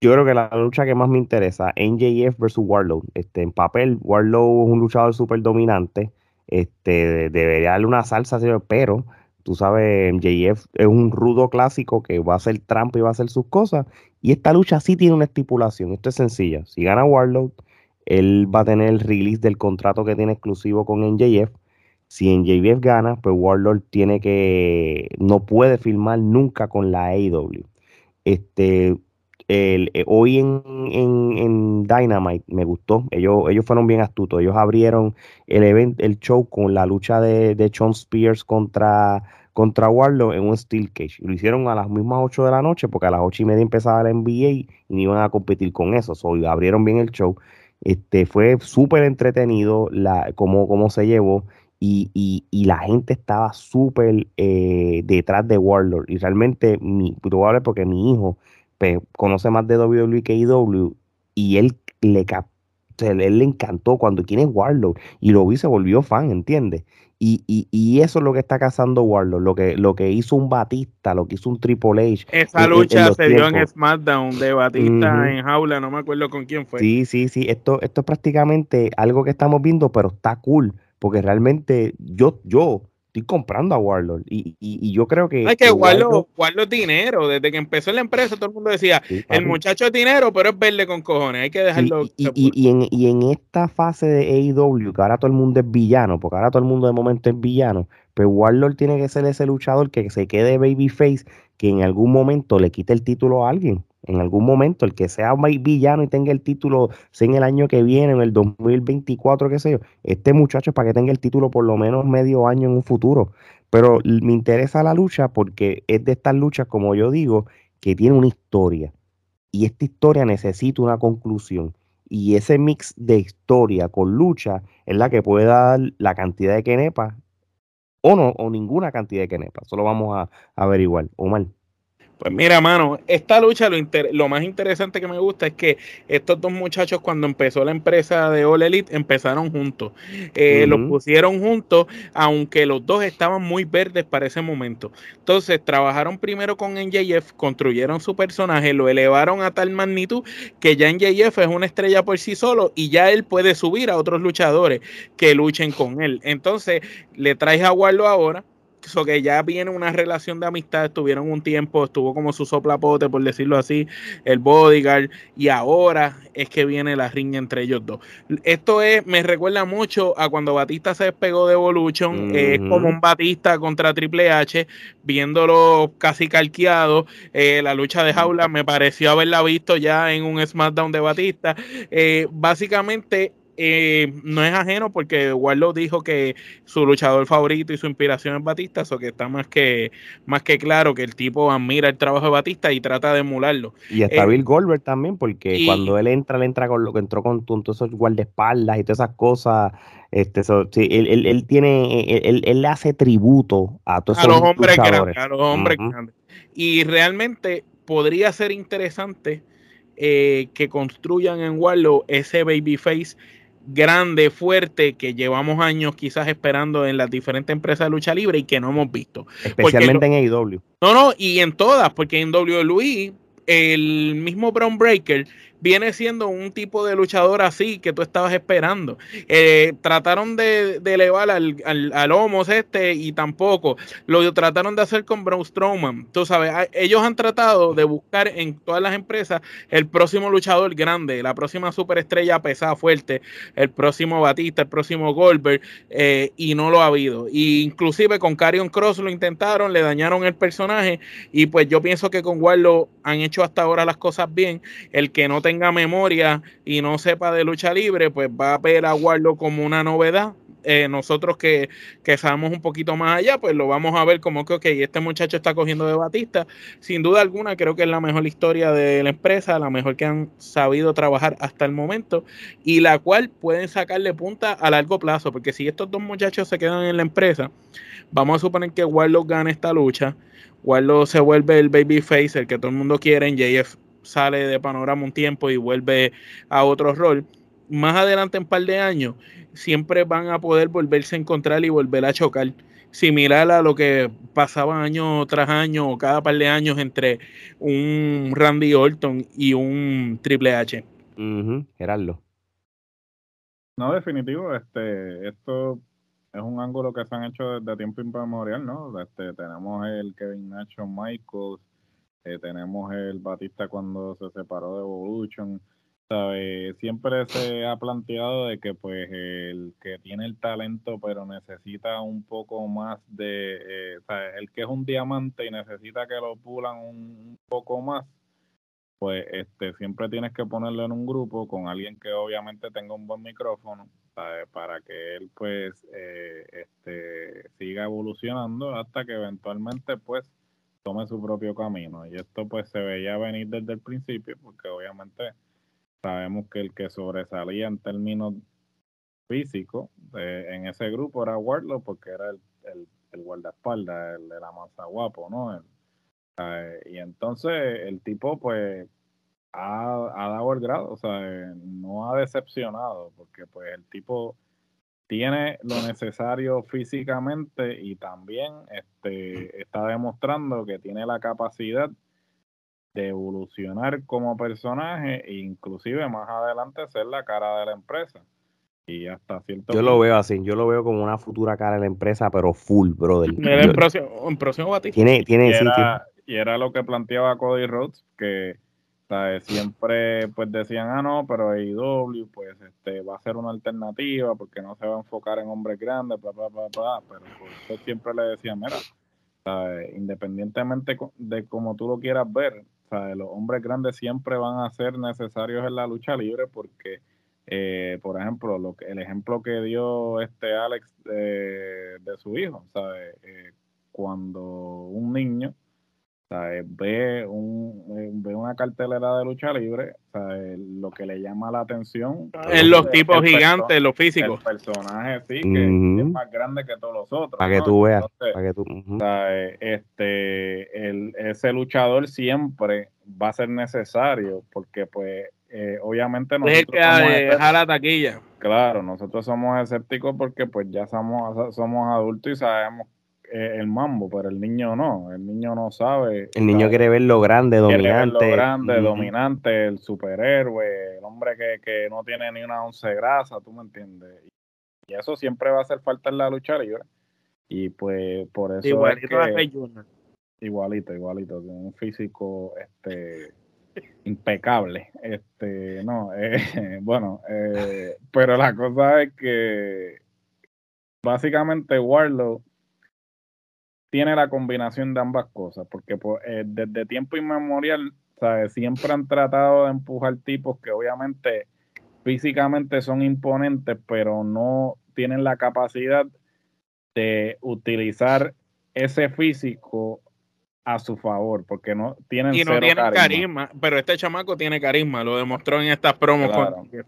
yo creo que la lucha que más me interesa, NJF versus Warlow. Este, en papel, Warlow es un luchador súper dominante. Este, debería darle una salsa, pero tú sabes, MJF es un rudo clásico que va a hacer trampa y va a hacer sus cosas. Y esta lucha sí tiene una estipulación. Esto es sencilla. Si gana Warlow, él va a tener el release del contrato que tiene exclusivo con NJF. Si NJF gana, pues Warlord tiene que. no puede firmar nunca con la AEW. Este, el, eh, hoy en, en, Dynamite me gustó. Ellos, ellos fueron bien astutos. Ellos abrieron el, event, el show con la lucha de, de Sean Spears contra, contra en un Steel Cage. lo hicieron a las mismas 8 de la noche porque a las 8 y media empezaba la NBA y no iban a competir con eso. So, abrieron bien el show. Este, fue súper entretenido la, cómo, se llevó. Y, y, y, la gente estaba súper eh, detrás de Warlord. Y realmente, mi, te porque mi hijo conoce más de WWE que IW y él le, él le encantó cuando tiene Warlock y lo vi se volvió fan, ¿entiendes? Y, y, y, eso es lo que está cazando Warlock, lo que, lo que hizo un Batista, lo que hizo un Triple H. Esa lucha se dio en SmackDown de Batista en jaula, no me acuerdo con quién fue. Sí, sí, sí, esto, esto es prácticamente algo que estamos viendo, pero está cool, porque realmente yo, yo estoy comprando a Warlord. Y, y, yo creo que. Hay que, Warlord, es dinero. Desde que empezó la empresa, todo el mundo decía: el muchacho es dinero, pero es verde con cojones. Hay que dejarlo. y, en, y en esta fase de AEW, que ahora todo el mundo es villano, porque ahora todo el mundo de momento es villano, pues Warlord tiene que ser ese luchador que se quede babyface, que en algún momento le quite el título a alguien en algún momento, el que sea villano y tenga el título, sea en el año que viene, en el 2024, qué sé yo, este muchacho es para que tenga el título por lo menos medio año en un futuro. Pero me interesa la lucha porque es de estas luchas, como yo digo, que tiene una historia. Y esta historia necesita una conclusión. Y ese mix de historia con lucha es la que puede dar la cantidad de kenepa o no, o ninguna cantidad de kenepa. Solo vamos a, a averiguar. mal pues mira, mano, esta lucha lo, lo, más interesante que me gusta es que estos dos muchachos cuando empezó la empresa de All Elite empezaron juntos. Eh, los pusieron juntos, aunque los dos estaban muy verdes para ese momento. Entonces trabajaron primero con NJF, construyeron su personaje, lo elevaron a tal magnitud que ya NJF es una estrella por sí solo y ya él puede subir a otros luchadores que luchen con él. Entonces le traes a Warlo ahora So que ya viene una relación de amistad, estuvieron un tiempo, estuvo como su soplapote, por decirlo así, el bodyguard, y ahora es que viene la riña entre ellos dos. Esto es, me recuerda mucho a cuando Batista se despegó de Evolution, es como un Batista contra Triple H, viéndolo casi calqueado, eh, la lucha de jaula me pareció haberla visto ya en un SmackDown de Batista. Eh, básicamente eh, no es ajeno porque Warlock dijo que su luchador favorito y su inspiración es Batista, eso que está más que, más que claro que el tipo admira el trabajo de Batista y trata de emularlo. Y está eh, Bill Goldberg también, porque cuando él entra, él entra con lo que entró con, todos esos guardaespaldas y todas esas cosas. Este, él, tiene, él, él, le hace tributo a todos a los hombres grandes, a los hombres grandes. Y realmente podría ser interesante eh, que construyan en Warlock ese babyface grande, fuerte, que llevamos años quizás esperando en las diferentes empresas de lucha libre y que no hemos visto. Especialmente en AEW. No, no, y en todas, porque en WWE el mismo Brown Breaker viene siendo un tipo de luchador así que tú estabas esperando. Eh, trataron de, elevar al, al, Homos este y tampoco. Lo trataron de hacer con Braun Strowman. Tú sabes, ellos han tratado de buscar en todas las empresas el próximo luchador grande, la próxima superestrella pesada, fuerte, el próximo Batista, el próximo Goldberg, eh, y no lo ha habido. Y inclusive con Carion Cross lo intentaron, le dañaron el personaje, y pues yo pienso que con Warlock han hecho hasta ahora las cosas bien. El que no te tenga memoria y no sepa de lucha libre, pues va a ver a Warlock como una novedad eh, nosotros que, que, sabemos un poquito más allá, pues lo vamos a ver como que, ok, este muchacho está cogiendo de Batista. Sin duda alguna, creo que es la mejor historia de la empresa, la mejor que han sabido trabajar hasta el momento y la cual pueden sacarle punta a largo plazo, porque si estos dos muchachos se quedan en la empresa, vamos a suponer que Warlock gane esta lucha, Warlock se vuelve el babyface, el que todo el mundo quiere, en JF sale de panorama un tiempo y vuelve a otro rol. Más adelante, en un par de años, siempre van a poder volverse a encontrar y volver a chocar. Similar a lo que pasaba año tras año o cada par de años entre un Randy Orton y un Triple H. Gerardo. No, definitivo, este, esto es un ángulo que se han hecho desde tiempo inmemorial, ¿no? Este, tenemos el Kevin Nacho Michaels, eh, tenemos el Batista cuando se separó de Evolution, ¿sabe? Siempre se ha planteado de que pues el que tiene el talento pero necesita un poco más de, eh, el que es un diamante y necesita que lo pulan un, poco más, pues este siempre tienes que ponerlo en un grupo con alguien que obviamente tenga un buen micrófono para que él pues eh, este siga evolucionando hasta que eventualmente pues tome su propio camino y esto pues se veía venir desde el principio porque obviamente sabemos que el que sobresalía en términos físicos en ese grupo era Wardlow porque era el, el, guardaespaldas, el de la masa guapo, ¿no? y entonces el tipo pues ha, ha, dado el grado, o sea, no ha decepcionado porque pues el tipo tiene lo necesario físicamente y también este, está demostrando que tiene la capacidad de evolucionar como personaje e inclusive más adelante ser la cara de la empresa. Y hasta cierto Yo lo veo así, yo lo veo como una futura cara de la empresa, pero full, brother. En próximo, próximo Tiene, tiene, y, era, y era lo que planteaba Cody Rhodes, que siempre pues decían, ah, no, pero AEW pues este va a ser una alternativa porque no se va a enfocar en hombres grandes, bla, bla, bla, bla. Pero siempre le decían, mira, independientemente de cómo tú lo quieras ver, los hombres grandes siempre van a ser necesarios en la lucha libre porque, eh, por ejemplo, lo que, el ejemplo que dio este Alex de, su hijo, ¿sabes? Eh, cuando un niño ve, un, eh, ve una cartelera de lucha libre, lo que le llama la atención en los tipos gigantes, los físicos. El personaje, sí, que es más grande que todos los otros. Para que tú veas. para que tú, este, el, ese luchador siempre va a ser necesario, porque pues eh, obviamente nosotros que dejar la taquilla. Claro, nosotros somos escépticos porque pues ya somos, somos adultos y sabemos el mambo, pero el niño no, el niño no sabe. El niño quiere ver lo grande, dominante. lo grande, dominante, el superhéroe, el hombre que, no tiene ni una once grasa, tú me entiendes. Y eso siempre va a hacer falta en la lucha libre. Y pues por eso igualito es que, igualito, igualito, un físico este impecable. Este, no, eh, bueno, eh, pero la cosa es que básicamente Warlow tiene la combinación de ambas cosas, porque pues, eh, desde tiempo inmemorial, ¿sabes? siempre han tratado de empujar tipos que obviamente físicamente son imponentes, pero no tienen la capacidad de utilizar ese físico a su favor, porque no tienen y no tienen carisma. pero este chamaco tiene carisma, lo demostró en estas promos.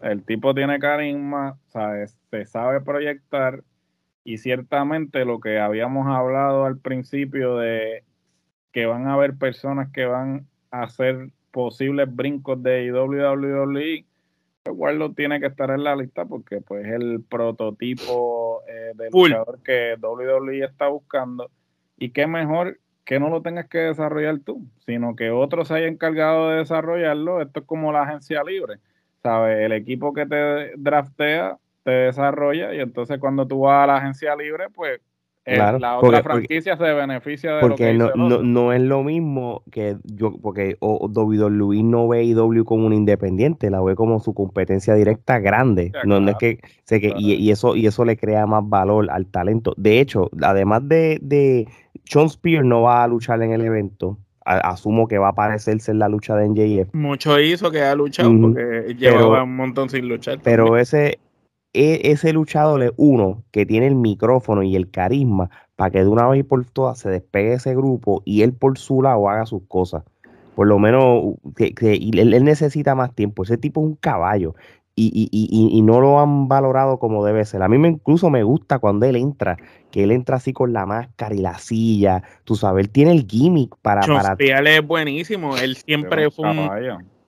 El tipo tiene carisma, ¿sabes? se sabe proyectar y ciertamente lo que habíamos hablado al principio de que van a haber personas que van a hacer posibles brincos de WWE, pues lo tiene que estar en la lista porque pues es el prototipo eh, de luchador que WWE está buscando y qué mejor que no lo tengas que desarrollar tú, sino que otro se haya encargado de desarrollarlo. Esto es como la agencia libre, ¿sabes? El equipo que te draftea te desarrolla y entonces cuando tú vas a la agencia libre, pues eh, la otra franquicia se beneficia de porque lo que no, no, no, es lo mismo que yo, porque o, Luis no ve IW como un independiente, la ve como su competencia directa grande. no, es que, sé que y, y, eso, y eso le crea más valor al talento. De hecho, además de, de Sean Spears no va a luchar en el evento, asumo que va a aparecerse en la lucha de NJF. Mucho hizo que ha luchado porque llevaba un montón sin luchar. Pero ese, e, ese luchador es uno que tiene el micrófono y el carisma para que de una vez y por todas se despegue ese grupo y él por su lado haga sus cosas. Por lo menos que, él, necesita más tiempo. Ese tipo es un caballo y, no lo han valorado como debe ser. A mí me, incluso me gusta cuando él entra, que él entra así con la máscara y la silla. Tú sabes, él tiene el gimmick para... para... es buenísimo. Él siempre fue un...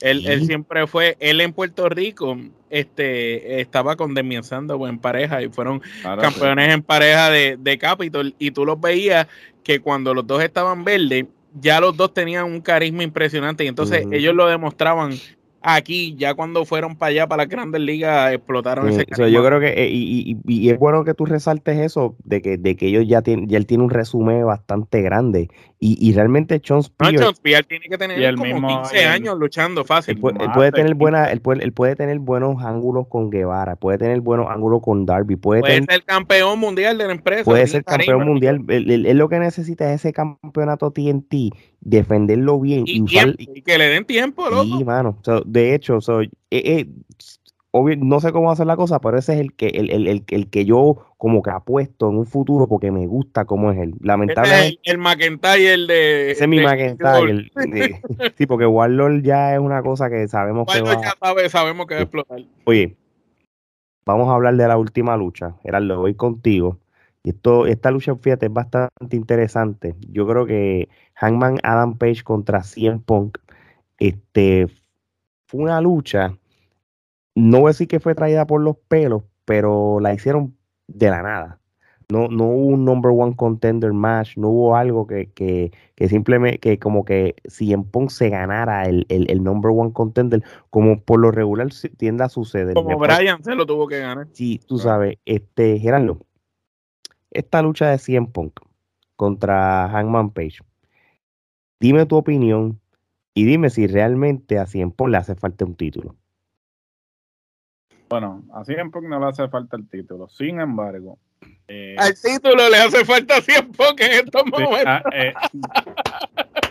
Él, siempre fue, él en Puerto Rico, este, estaba con Demian en pareja y fueron campeones en pareja de, de Capitol. Y tú los veías que cuando los dos estaban verdes, ya los dos tenían un carisma impresionante. Y entonces ellos lo demostraban aquí, ya cuando fueron para allá, para las grandes ligas, explotaron ese Yo creo que, eh, y, es bueno que tú resaltes eso, de que, de que ellos ya tienen, ya él tiene un resumen bastante grande. Y, realmente Sean Spears... No, Spears tiene que tener como 15 años luchando fácil. Él puede, tener buena, él puede, él puede tener buenos ángulos con Guevara, puede tener buenos ángulos con Darby, puede, ser campeón mundial de la empresa. Puede ser campeón mundial. Él, lo que necesita es ese campeonato TNT, defenderlo bien y, que le den tiempo, loco. Sí, mano. De hecho, eh, eh, no sé cómo hacer la cosa, pero ese es el que, el, el, el, que yo como que apuesto en un futuro porque me gusta cómo es él. Lamentablemente. el, el McIntyre, el de. Ese es mi McIntyre. sí, porque Warlord ya es una cosa que sabemos que. Va, ya sabe, sabemos que va a explotar. Oye, vamos a hablar de la última lucha. Era lo voy contigo. Y esto, esta lucha, fíjate, es bastante interesante. Yo creo que Hangman Adam Page contra CM Punk este, fue una lucha, no voy a decir que fue traída por los pelos, pero la hicieron de la nada. No, no hubo un number one contender match, no hubo algo que, que, que simplemente, que como que si en Punk se ganara el, el, number one contender, como por lo regular tiende a suceder. Como Brian se lo tuvo que ganar. Sí, tú sabes, este, Gerardo, esta lucha de 100 Punk contra Hangman Page, dime tu opinión y dime si realmente a Punk le hace falta un título. Bueno, a Punk no le hace falta el título. Sin embargo, eh, al título le hace falta 100 Punk en estos momentos. Ah, eh,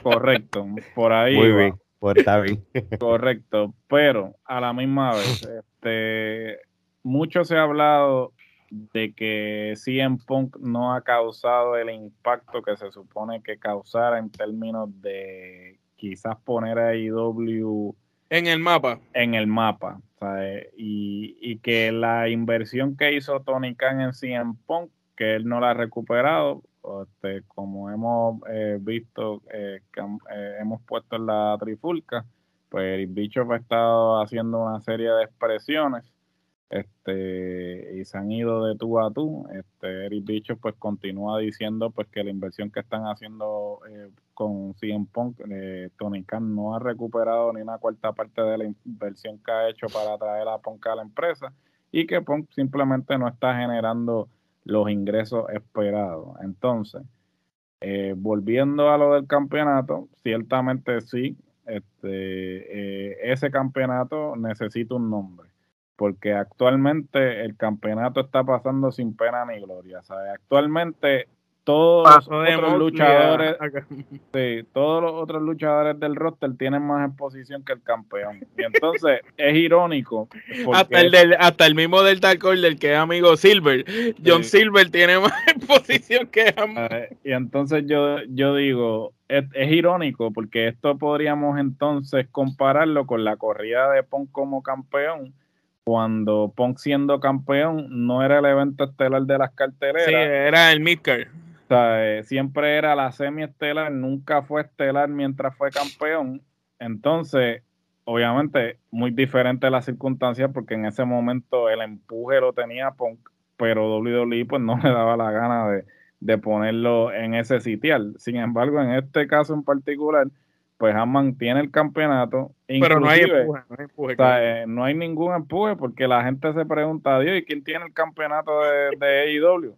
correcto, por ahí. Muy bien, por está bien. Correcto, pero a la misma vez, este, mucho se ha hablado de que CM Punk no ha causado el impacto que se supone que causara en términos de quizás poner a IW en el mapa. En el mapa. Y, que la inversión que hizo Tony Khan en CM Punk, que él no la ha recuperado, este, como hemos eh, visto, eh, que, eh, hemos puesto en la trifulca, pues el bicho ha estado haciendo una serie de expresiones este y se han ido de tú a tú. Este, Eric Bicho pues continúa diciendo pues que la inversión que están haciendo eh, con CM Punk, eh, Tony Khan no ha recuperado ni una cuarta parte de la inversión que ha hecho para traer a Punk a la empresa y que Punk simplemente no está generando los ingresos esperados. Entonces, eh, volviendo a lo del campeonato, ciertamente sí, este, ese campeonato necesita un nombre porque actualmente el campeonato está pasando sin pena ni gloria. ¿sabes? Actualmente todos los otros luchadores, todos los otros luchadores del roster tienen más exposición que el campeón. Y entonces es irónico. Hasta el, del, hasta el mismo del Dark del que es amigo Silver. John Silver tiene más exposición que Y entonces yo, yo digo, es, es, irónico porque esto podríamos entonces compararlo con la corrida de Punk como campeón cuando Punk siendo campeón no era el evento estelar de las carteleras. Sí, era el midcard. O sea, eh, siempre era la semi-estelar, nunca fue estelar mientras fue campeón. Entonces, obviamente, muy diferente la circunstancia porque en ese momento el empuje lo tenía Punk, pero WWE pues no le daba la gana de, de ponerlo en ese sitial. Sin embargo, en este caso en particular, pues Hammond tiene el campeonato. Pero no hay empuje, no hay, empuje, eh, no hay ningún empuje porque la gente se pregunta, Dios, ¿y quién tiene el campeonato de, de AEW?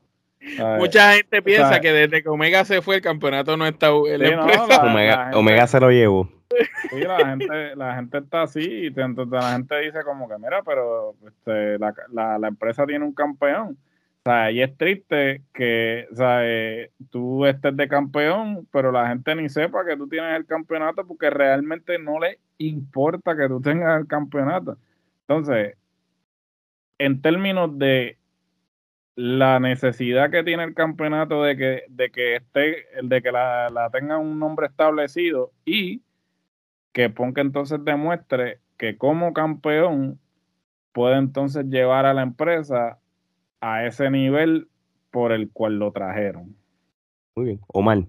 Mucha gente piensa que desde que Omega se fue el campeonato no está Omega, se lo llevó. Sí, la gente, la gente está así y entonces la gente dice como que mira, pero este, la, la, la empresa tiene un campeón. O sea, y es triste que o sea, eh, tú estés de campeón, pero la gente ni sepa que tú tienes el campeonato porque realmente no le importa que tú tengas el campeonato. Entonces, en términos de la necesidad que tiene el campeonato de que, de que esté, de que la, la tenga un nombre establecido y que Punk entonces demuestre que como campeón puede entonces llevar a la empresa a ese nivel por el cual lo trajeron. Muy bien. Omar.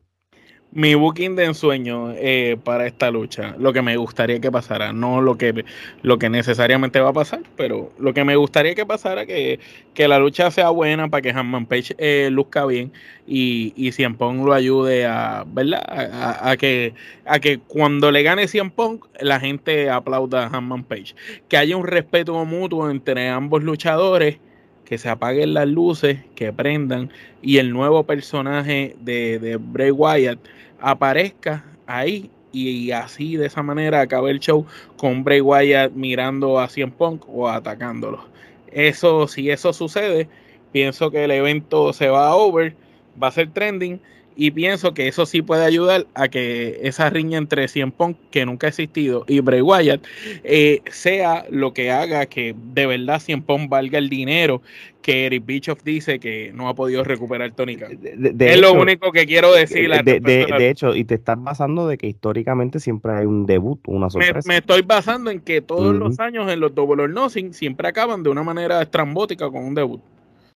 Mi booking de ensueño eh, para esta lucha, lo que me gustaría que pasara, no lo que, lo que necesariamente va a pasar, pero lo que me gustaría que pasara, que, que la lucha sea buena para que Hanman Page eh, luzca bien y, y Cien Pong lo ayude a, ¿verdad? A, que, a que cuando le gane Cien Pong, la gente aplauda a Hanman Page. Que haya un respeto mutuo entre ambos luchadores que se apaguen las luces, que prendan y el nuevo personaje de, de Bray Wyatt aparezca ahí y así de esa manera acabe el show con Bray Wyatt mirando a Cien Punk o atacándolo. Eso, si eso sucede, pienso que el evento se va a over, va a ser trending y pienso que eso sí puede ayudar a que esa riña entre Cien Punk, que nunca ha existido, y Bray Wyatt eh, sea lo que haga que de verdad Cien Punk valga el dinero que Eric Bischoff dice que no ha podido recuperar Tony Khan. es lo único que quiero decir. De, de, hecho, y te estás basando de que históricamente siempre hay un debut, una sorpresa. Me, estoy basando en que todos los años en los Double or Nothing siempre acaban de una manera estrambótica con un debut.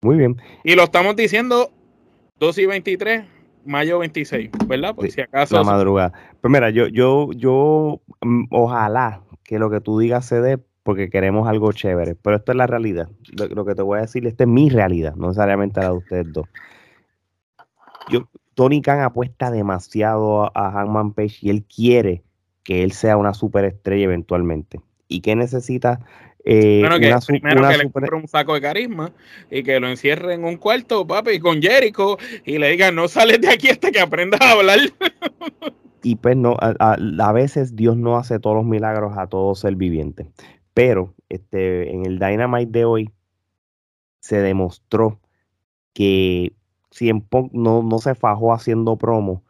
Muy bien. Y lo estamos diciendo 2 y 23 mayo 26, ¿verdad? Por si acaso. La madrugada. Pues mira, yo, yo, yo, mm, ojalá que lo que tú digas se dé porque queremos algo chévere, pero esto es la realidad. Lo, que te voy a decir, esta es mi realidad, no necesariamente la de ustedes dos. Yo, Tony Khan apuesta demasiado a, Hangman Page y él quiere que él sea una superestrella eventualmente. ¿Y qué necesita eh, bueno, que primero que le compre un saco de carisma y que lo encierre en un cuarto, papi, con Jericho y le diga, no sales de aquí hasta que aprendas a hablar. y pues no, a, veces Dios no hace todos los milagros a todo ser viviente. Pero este, en el Dynamite de hoy se demostró que si no, no se fajó haciendo promo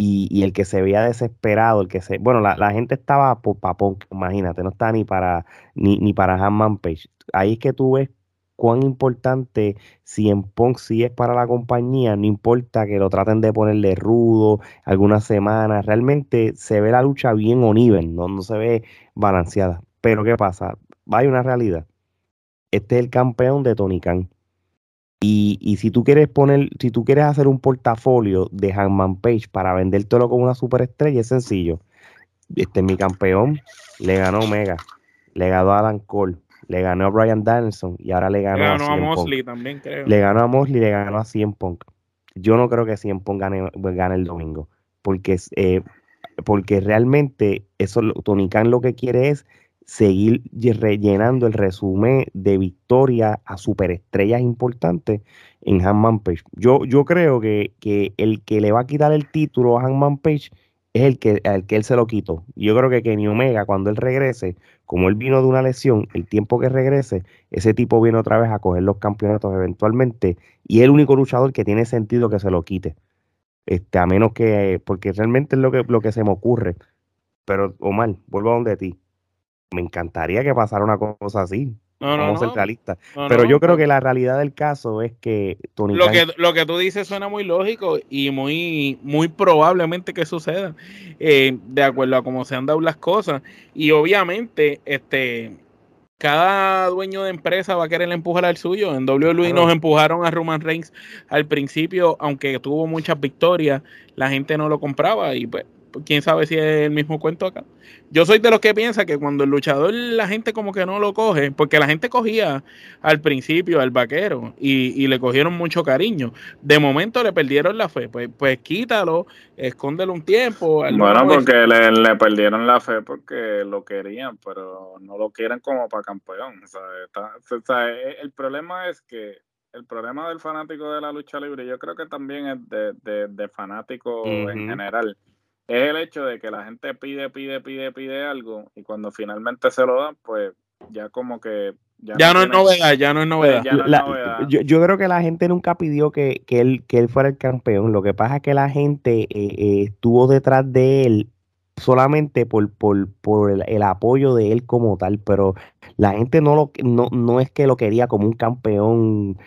y, el que se veía desesperado, el que se, bueno, la, gente estaba por papón, imagínate, no está ni para ni, ni para Hanman Page. Ahí es que tú ves cuán importante si en Punk sí es para la compañía, no importa que lo traten de ponerle rudo algunas semanas, realmente se ve la lucha bien o no, no se ve balanceada. Pero ¿qué pasa? Hay una realidad. Este es el campeón de Tony Khan. Y, si tú quieres poner, si tú quieres hacer un portafolio de Hangman Page para vendértelo como una superestrella, es sencillo. Este es mi campeón, le ganó Omega, le ganó a Adam Cole, le ganó a Brian Danielson y ahora le ganó, a, Mosley también, creo. Le ganó a Mosley y le ganó a CM Punk. Yo no creo que CM Punk gane, el domingo, porque, eh, porque realmente eso Tony Khan lo que quiere es seguir rellenando el resumen de victoria a superestrellas importantes en Hanman Page. Yo, yo creo que, que, el que le va a quitar el título a Hanman Page es el que, el que él se lo quitó. Yo creo que Kenny Omega, cuando él regrese, como él vino de una lesión, el tiempo que regrese, ese tipo viene otra vez a coger los campeonatos eventualmente y es el único luchador que tiene sentido que se lo quite. Este, a menos que, porque realmente es lo que, lo que se me ocurre. Pero, Omar, vuelvo a donde ti me encantaría que pasara una cosa así. No, como centralista. Pero yo creo que la realidad del caso es que Tony lo que lo que tú dices suena muy lógico y muy muy probablemente que suceda eh, de acuerdo a cómo se han dado las cosas y obviamente este cada dueño de empresa va a querer empujar al suyo. En WWE nos empujaron a Roman Reigns al principio, aunque tuvo muchas victorias, la gente no lo compraba y pues quién sabe si es el mismo cuento acá. Yo soy de los que piensa que cuando el luchador la gente como que no lo coge, porque la gente cogía al principio al vaquero y, le cogieron mucho cariño. De momento le perdieron la fe, pues, pues quítalo, escóndelo un tiempo. Bueno, porque le, perdieron la fe porque lo querían, pero no lo quieren como para campeón. O sea, el problema es que el problema del fanático de la lucha libre, yo creo que también es de, de, fanático en general es el hecho de que la gente pide, pide, pide, pide algo y cuando finalmente se lo dan, pues ya como que Ya, no, es novedad, ya no es novedad. Yo, yo, creo que la gente nunca pidió que, que, él, que él fuera el campeón. Lo que pasa es que la gente eh, eh, estuvo detrás de él solamente por, por, por el, apoyo de él como tal, pero la gente no, lo, no, no es que lo quería como un campeón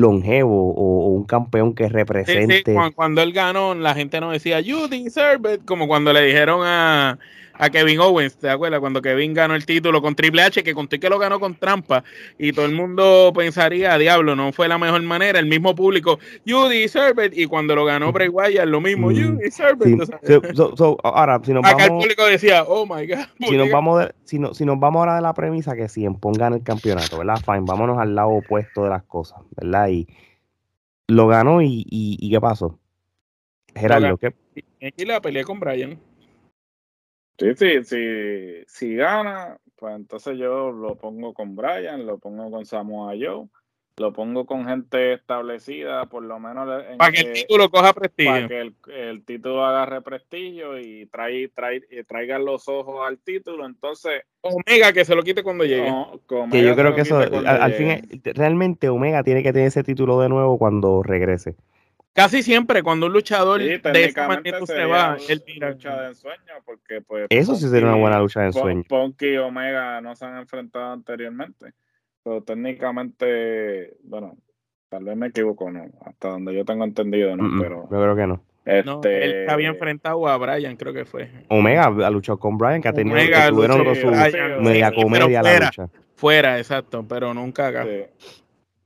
longevo o, un campeón que represente. Cuando, él ganó, la gente no decía, you deserve it, como cuando le dijeron a, a Kevin Owens, ¿te acuerdas? Cuando Kevin ganó el título con Triple H, que conté que lo ganó con trampa, y todo el mundo pensaría, diablo, no fue la mejor manera, el mismo público, you deserve it, y cuando lo ganó Bray Wyatt, lo mismo, you deserve it. ahora, si nos Acá el público decía, oh my God. Si nos, vamos si, no, si nos vamos ahora de la premisa que si pongan el campeonato, ¿verdad? Fine, vámonos al lado opuesto de las cosas, ¿verdad? Y lo ganó y, y, ¿qué pasó? Gerardo, ¿qué? Y la peleé con Brian. Sí, sí, sí, si gana, pues entonces yo lo pongo con Brian, lo pongo con Samoa Joe, lo pongo con gente establecida, por lo menos. para que, el título coja prestigio. Para que el, título agarre prestigio y trae, trae, traigan los ojos al título. Entonces. Omega que se lo quite cuando llegue. que yo creo que eso, al, fin, realmente Omega tiene que tener ese título de nuevo cuando regrese. Casi siempre cuando un luchador de ese momento se va, él Lucha de ensueño porque pues, Eso sí sería una buena lucha de ensueño. Punk y Omega no se han enfrentado anteriormente. Pero técnicamente, bueno, tal vez me equivoco, ¿no? Hasta donde yo tengo entendido, ¿no? pero yo creo que no. Este... él había enfrentado a Brian, creo que fue. Omega ha luchado con Brian, que ha tenido Omega, tuvieron con su media comedia la lucha. Fuera, exacto, pero nunca acá. Sí,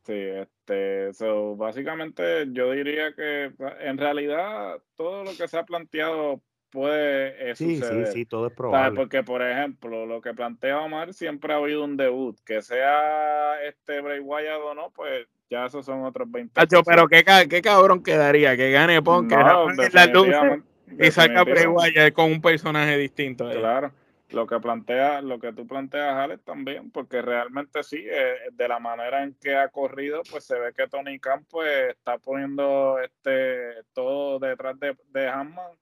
este, so, básicamente yo diría que en realidad todo lo que se ha planteado puede eh, sí, Sí, sí, todo es probable. Porque, por ejemplo, lo que plantea Omar siempre ha habido un debut. Que sea este Bray Wyatt o no, pues ya esos son otros 20 pero qué, qué cabrón quedaría que gane Punk, no, la luz y saca Bray Wyatt con un personaje distinto. Claro lo que plantea, lo que tú planteas, Alex, también, porque realmente sí, eh, de la manera en que ha corrido, pues se ve que Tony Khan pues, está poniendo este todo detrás de, de Hanman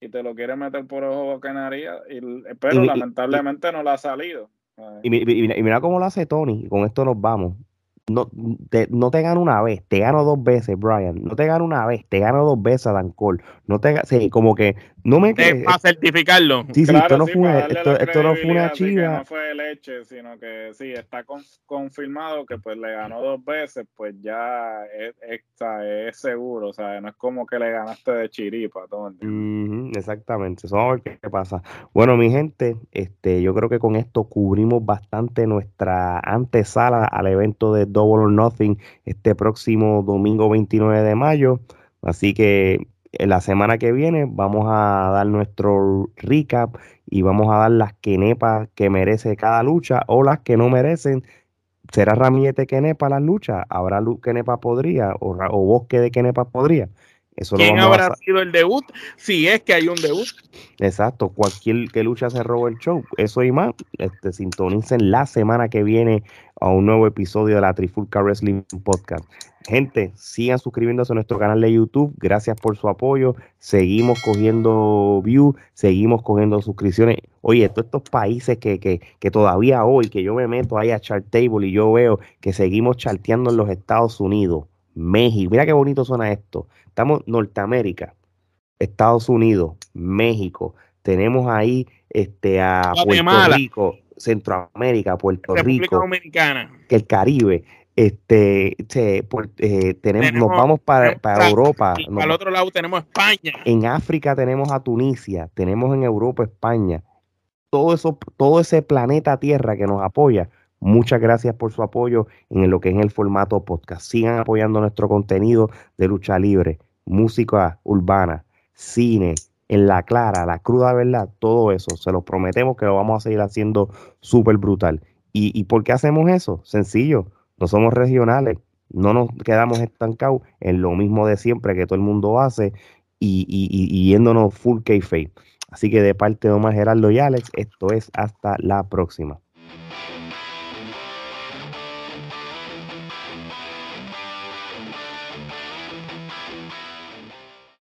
y te lo quiere meter por ojo canaria, y, pero lamentablemente no le ha salido. Y, y, mira cómo lo hace Tony, y con esto nos vamos no te, no te gano una vez, te gano dos veces, Brian. No te gano una vez, te gano dos veces, Dan Cole. No te sí, como que no me que para certificarlo. Sí, sí, esto no fue esto, esto no fue una chiva. No fue leche, sino que sí, está confirmado que pues le ganó dos veces, pues ya es, es, seguro, o sea, no es como que le ganaste de chiripa, todo exactamente. Eso vamos a ver qué pasa. Bueno, mi gente, este, yo creo que con esto cubrimos bastante nuestra antesala al evento de Double or Nothing este próximo domingo 29 de mayo. Así que en la semana que viene vamos a dar nuestro recap y vamos a dar las quenepas que merece cada lucha o las que no merecen. ¿Será Ramillete Quenepa la lucha? ¿Habrá Quenepa podría? ¿O, o Bosque de Quenepa podría? ¿Quién habrá sido el debut? Si es que hay un debut. Exacto, cualquier que lucha se roba el show. Eso y más, este, sintonicen la semana que viene a un nuevo episodio de la Trifulca Wrestling Podcast. Gente, sigan suscribiéndose a nuestro canal de YouTube. Gracias por su apoyo. Seguimos cogiendo views, seguimos cogiendo suscripciones. Oye, todos estos países que, que, que todavía hoy, que yo me meto ahí a Chart Table y yo veo que seguimos charteando en los Estados Unidos, México. Mira qué bonito suena esto. Estamos Norteamérica, Estados Unidos, México. Tenemos ahí este, a Puerto Rico, Centroamérica, Puerto Rico, Dominicana. el Caribe. Este, eh, tenemos, nos vamos para, para Europa. al otro lado tenemos España. En África tenemos a Tunisia, tenemos en Europa España. Todo eso, todo ese planeta Tierra que nos apoya. Muchas gracias por su apoyo en lo que es el formato podcast. Sigan apoyando nuestro contenido de lucha libre música urbana, cine, en la clara, la cruda verdad, todo eso, se los prometemos que lo vamos a seguir haciendo súper brutal. ¿Y, por qué hacemos eso? Sencillo, no somos regionales, no nos quedamos estancados en lo mismo de siempre que todo el mundo hace y, y, yéndonos full k Así que de parte de Omar Gerardo y Alex, esto es hasta la próxima.